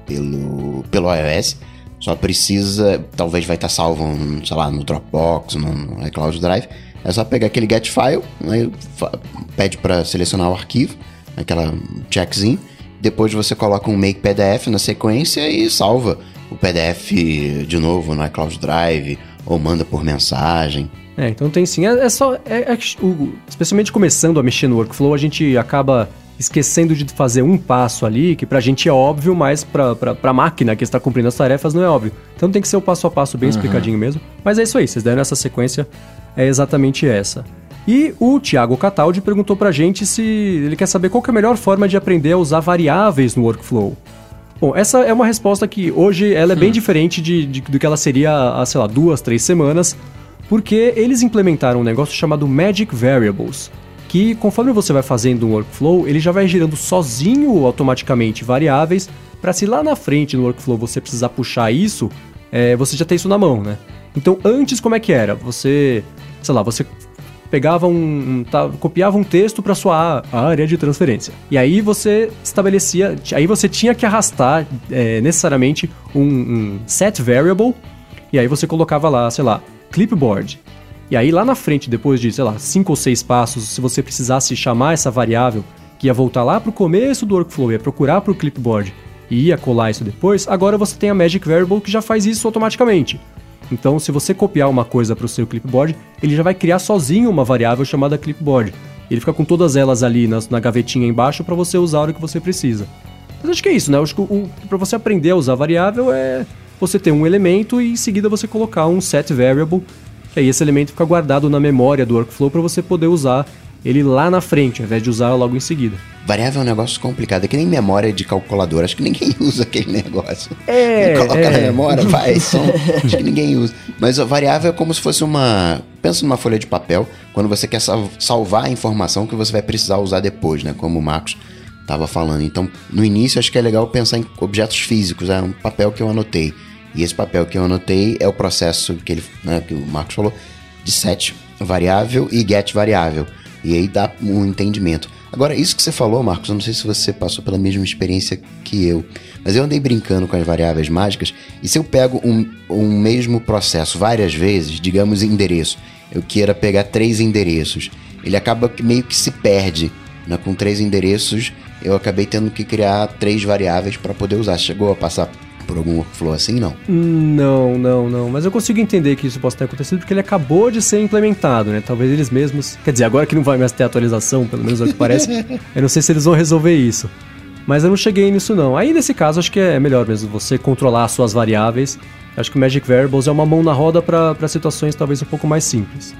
pelo pelo iOS só precisa, talvez vai estar salvo, sei lá, no Dropbox, no iCloud Drive. É só pegar aquele get file, aí pede para selecionar o arquivo, aquela checkzinho. Depois você coloca um make PDF na sequência e salva o PDF de novo no iCloud Drive ou manda por mensagem. É, então tem sim. É, é só. É, é, especialmente começando a mexer no workflow, a gente acaba esquecendo de fazer um passo ali, que pra gente é óbvio, mas pra, pra, pra máquina que está cumprindo as tarefas não é óbvio. Então tem que ser o passo a passo bem uhum. explicadinho mesmo. Mas é isso aí, vocês deram essa sequência, é exatamente essa. E o Thiago Cataldi perguntou pra gente se ele quer saber qual é a melhor forma de aprender a usar variáveis no workflow. Bom, essa é uma resposta que hoje ela é bem hum. diferente de, de, do que ela seria há, sei lá, duas, três semanas, porque eles implementaram um negócio chamado Magic Variables, que conforme você vai fazendo um workflow, ele já vai gerando sozinho automaticamente variáveis para se lá na frente no workflow você precisar puxar isso, é, você já tem isso na mão, né? Então antes como é que era? Você, sei lá, você pegava um, um tá, copiava um texto para sua área de transferência e aí você estabelecia, aí você tinha que arrastar é, necessariamente um, um set variable e aí você colocava lá, sei lá, clipboard e aí lá na frente, depois de, sei lá, cinco ou seis passos, se você precisasse chamar essa variável, que ia voltar lá para o começo do workflow, ia procurar para o clipboard e ia colar isso depois, agora você tem a Magic Variable que já faz isso automaticamente. Então, se você copiar uma coisa para o seu clipboard, ele já vai criar sozinho uma variável chamada clipboard. Ele fica com todas elas ali na, na gavetinha embaixo para você usar a hora que você precisa. Mas acho que é isso, né? Acho que para você aprender a usar variável é você ter um elemento e em seguida você colocar um set variable, que aí esse elemento fica guardado na memória do workflow para você poder usar ele lá na frente, ao invés de usar logo em seguida. Variável é um negócio complicado, é que nem memória de calculadora, acho que ninguém <laughs> usa aquele negócio. É, Coloca é. na memória, vai, <laughs> som, acho que ninguém usa. Mas a variável é como se fosse uma... Pensa numa folha de papel, quando você quer sal- salvar a informação que você vai precisar usar depois, né? Como o Marcos estava falando. Então, no início, acho que é legal pensar em objetos físicos, é um papel que eu anotei. E esse papel que eu anotei é o processo que, ele, né, que o Marcos falou, de set variável e get variável. E aí dá um entendimento. Agora, isso que você falou, Marcos, eu não sei se você passou pela mesma experiência que eu, mas eu andei brincando com as variáveis mágicas, e se eu pego um, um mesmo processo várias vezes, digamos endereço, eu queira pegar três endereços, ele acaba meio que se perde. Né? Com três endereços, eu acabei tendo que criar três variáveis para poder usar. Chegou a passar por algum workflow assim? Não. Não, não, não. Mas eu consigo entender que isso possa ter acontecido porque ele acabou de ser implementado, né? Talvez eles mesmos. Quer dizer, agora que não vai mais ter atualização, pelo menos é o que parece, <laughs> eu não sei se eles vão resolver isso. Mas eu não cheguei nisso, não. Aí, nesse caso, acho que é melhor mesmo você controlar as suas variáveis. Acho que o Magic Variables é uma mão na roda para situações talvez um pouco mais simples.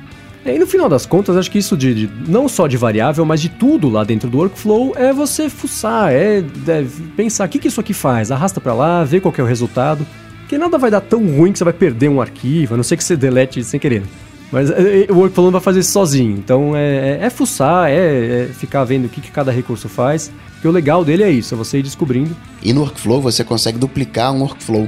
E aí, no final das contas, acho que isso de, de- não só de variável, mas de tudo lá dentro do workflow é você fuçar, é, é pensar o que, que isso aqui faz, arrasta pra lá, vê qual é o resultado. Que nada vai dar tão ruim que você vai perder um arquivo, a não ser que você delete sem querer. Mas é, é, o workflow não vai fazer isso sozinho. Então é, é, é fuçar, é, é ficar vendo o que, que cada recurso faz. E o legal dele é isso, é você ir descobrindo. E no workflow você consegue duplicar um workflow.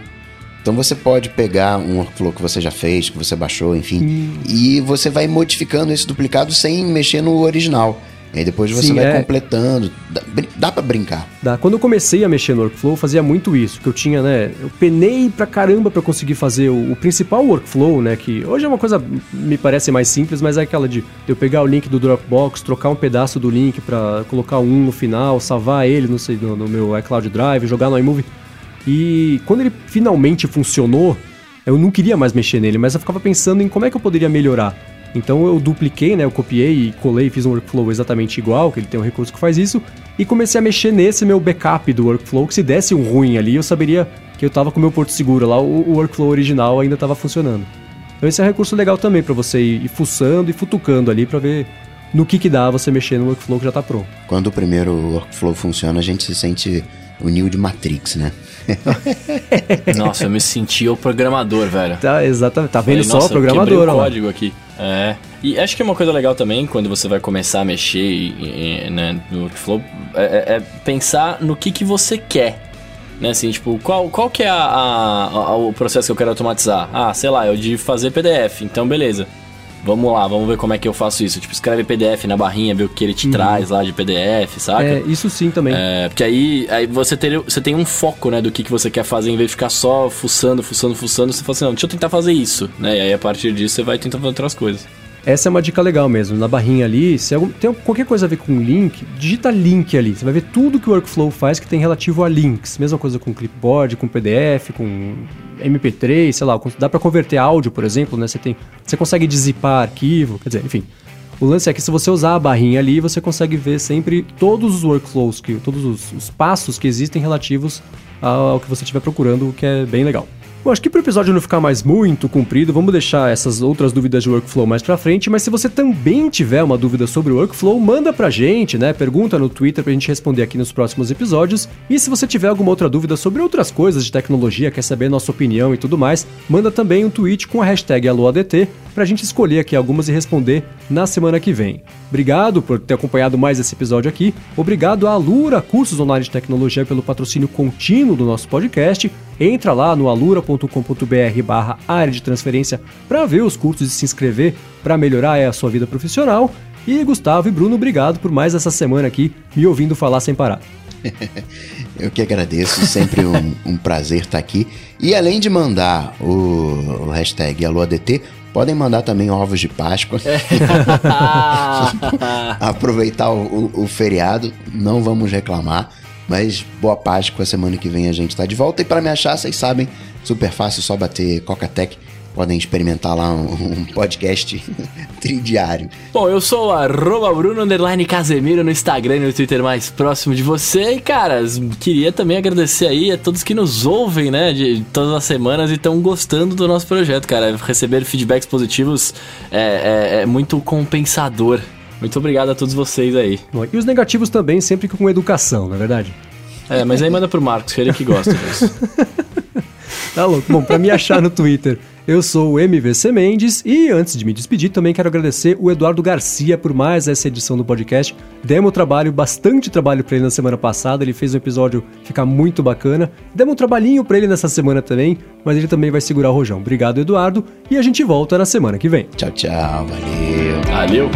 Então você pode pegar um workflow que você já fez, que você baixou, enfim, e você vai modificando esse duplicado sem mexer no original. E aí depois você Sim, vai é. completando. Dá, dá para brincar. Dá. Quando eu comecei a mexer no workflow, eu fazia muito isso, que eu tinha, né, eu penei pra caramba pra conseguir fazer o, o principal workflow, né, que hoje é uma coisa, me parece mais simples, mas é aquela de eu pegar o link do Dropbox, trocar um pedaço do link pra colocar um no final, salvar ele no, sei, no, no meu iCloud Drive, jogar no iMovie. E quando ele finalmente funcionou, eu não queria mais mexer nele, mas eu ficava pensando em como é que eu poderia melhorar. Então eu dupliquei, né? Eu copiei e colei, fiz um workflow exatamente igual, que ele tem um recurso que faz isso, e comecei a mexer nesse meu backup do workflow, que se desse um ruim ali, eu saberia que eu tava com o meu porto seguro lá, o, o workflow original ainda estava funcionando. Então esse é um recurso legal também para você ir, ir fuçando e futucando ali para ver no que que dá você mexer no workflow que já tá pronto. Quando o primeiro workflow funciona, a gente se sente o Neo de Matrix, né? <laughs> Nossa, eu me senti o programador, velho. Tá, exatamente. Tá vendo Falei, só o programador, ó o código aqui. É. E acho que é uma coisa legal também, quando você vai começar a mexer e- e, né, no workflow, é, é- é pensar no que, que você quer. Né, assim, tipo, qual, qual que é a, a- a- o processo que eu quero automatizar? Ah, sei lá, é o de fazer PDF. Então, beleza. Vamos lá, vamos ver como é que eu faço isso. Tipo, escreve PDF na barrinha, ver o que ele te traz lá de PDF, saca? Uhum. É, isso sim também. É, porque aí, aí você, ter, você tem um foco, né, do que, que você quer fazer, em vez de ficar só fuçando, fuçando, fuçando, você fala assim, não, deixa eu tentar fazer isso, né? E aí a partir disso você vai tentar fazer outras coisas. Essa é uma dica legal mesmo. Na barrinha ali, se algum- tem qualquer coisa a ver com link, digita link ali. Você vai ver tudo que o workflow faz que tem relativo a links. Mesma coisa com clipboard, com PDF, com MP3, sei lá. Dá pra converter áudio, por exemplo, né? Você, tem, você consegue dizipar arquivo, quer dizer, enfim. O lance é que se você usar a barrinha ali, você consegue ver sempre todos os workflows, que, todos os, os passos que existem relativos ao que você estiver procurando, o que é bem legal. Bom, acho que para o episódio não ficar mais muito comprido, vamos deixar essas outras dúvidas de workflow mais pra frente, mas se você também tiver uma dúvida sobre o workflow, manda pra gente, né? Pergunta no Twitter pra gente responder aqui nos próximos episódios. E se você tiver alguma outra dúvida sobre outras coisas de tecnologia, quer saber nossa opinião e tudo mais, manda também um tweet com a hashtag AloADT pra gente escolher aqui algumas e responder na semana que vem. Obrigado por ter acompanhado mais esse episódio aqui. Obrigado à Alura Cursos Online de Tecnologia pelo patrocínio contínuo do nosso podcast. Entra lá no alura.com.br barra área de transferência para ver os cursos e se inscrever para melhorar a sua vida profissional. E Gustavo e Bruno, obrigado por mais essa semana aqui me ouvindo falar sem parar. <laughs> Eu que agradeço, sempre um, um prazer estar aqui. E além de mandar o, o hashtag AloADT, podem mandar também ovos de Páscoa. <laughs> <laughs> Aproveitar o, o- o feriado, não vamos reclamar. Mas boa Páscoa, semana que vem a gente tá de volta. E para me achar, vocês sabem, super fácil, só bater Cocatec podem experimentar lá um, um podcast <laughs> tridiário. Bom, eu sou o arroba Bruno Underline Casemiro no Instagram e no Twitter mais próximo de você. E, cara, queria também agradecer aí a todos que nos ouvem, né, de todas as semanas e estão gostando do nosso projeto, cara. Receber feedbacks positivos é, é, é muito compensador. Muito obrigado a todos vocês aí. Bom, e os negativos também, sempre com educação, não é verdade? É, mas aí manda pro Marcos, que ele é que gosta disso. <laughs> tá louco. Bom, pra me achar no Twitter, eu sou o MVC Mendes e antes de me despedir, também quero agradecer o Eduardo Garcia por mais essa edição do podcast. Demos trabalho, bastante trabalho para ele na semana passada, ele fez um episódio ficar muito bacana. Demos um trabalhinho para ele nessa semana também, mas ele também vai segurar o rojão. Obrigado, Eduardo, e a gente volta na semana que vem. Tchau, tchau, valeu. Valeu.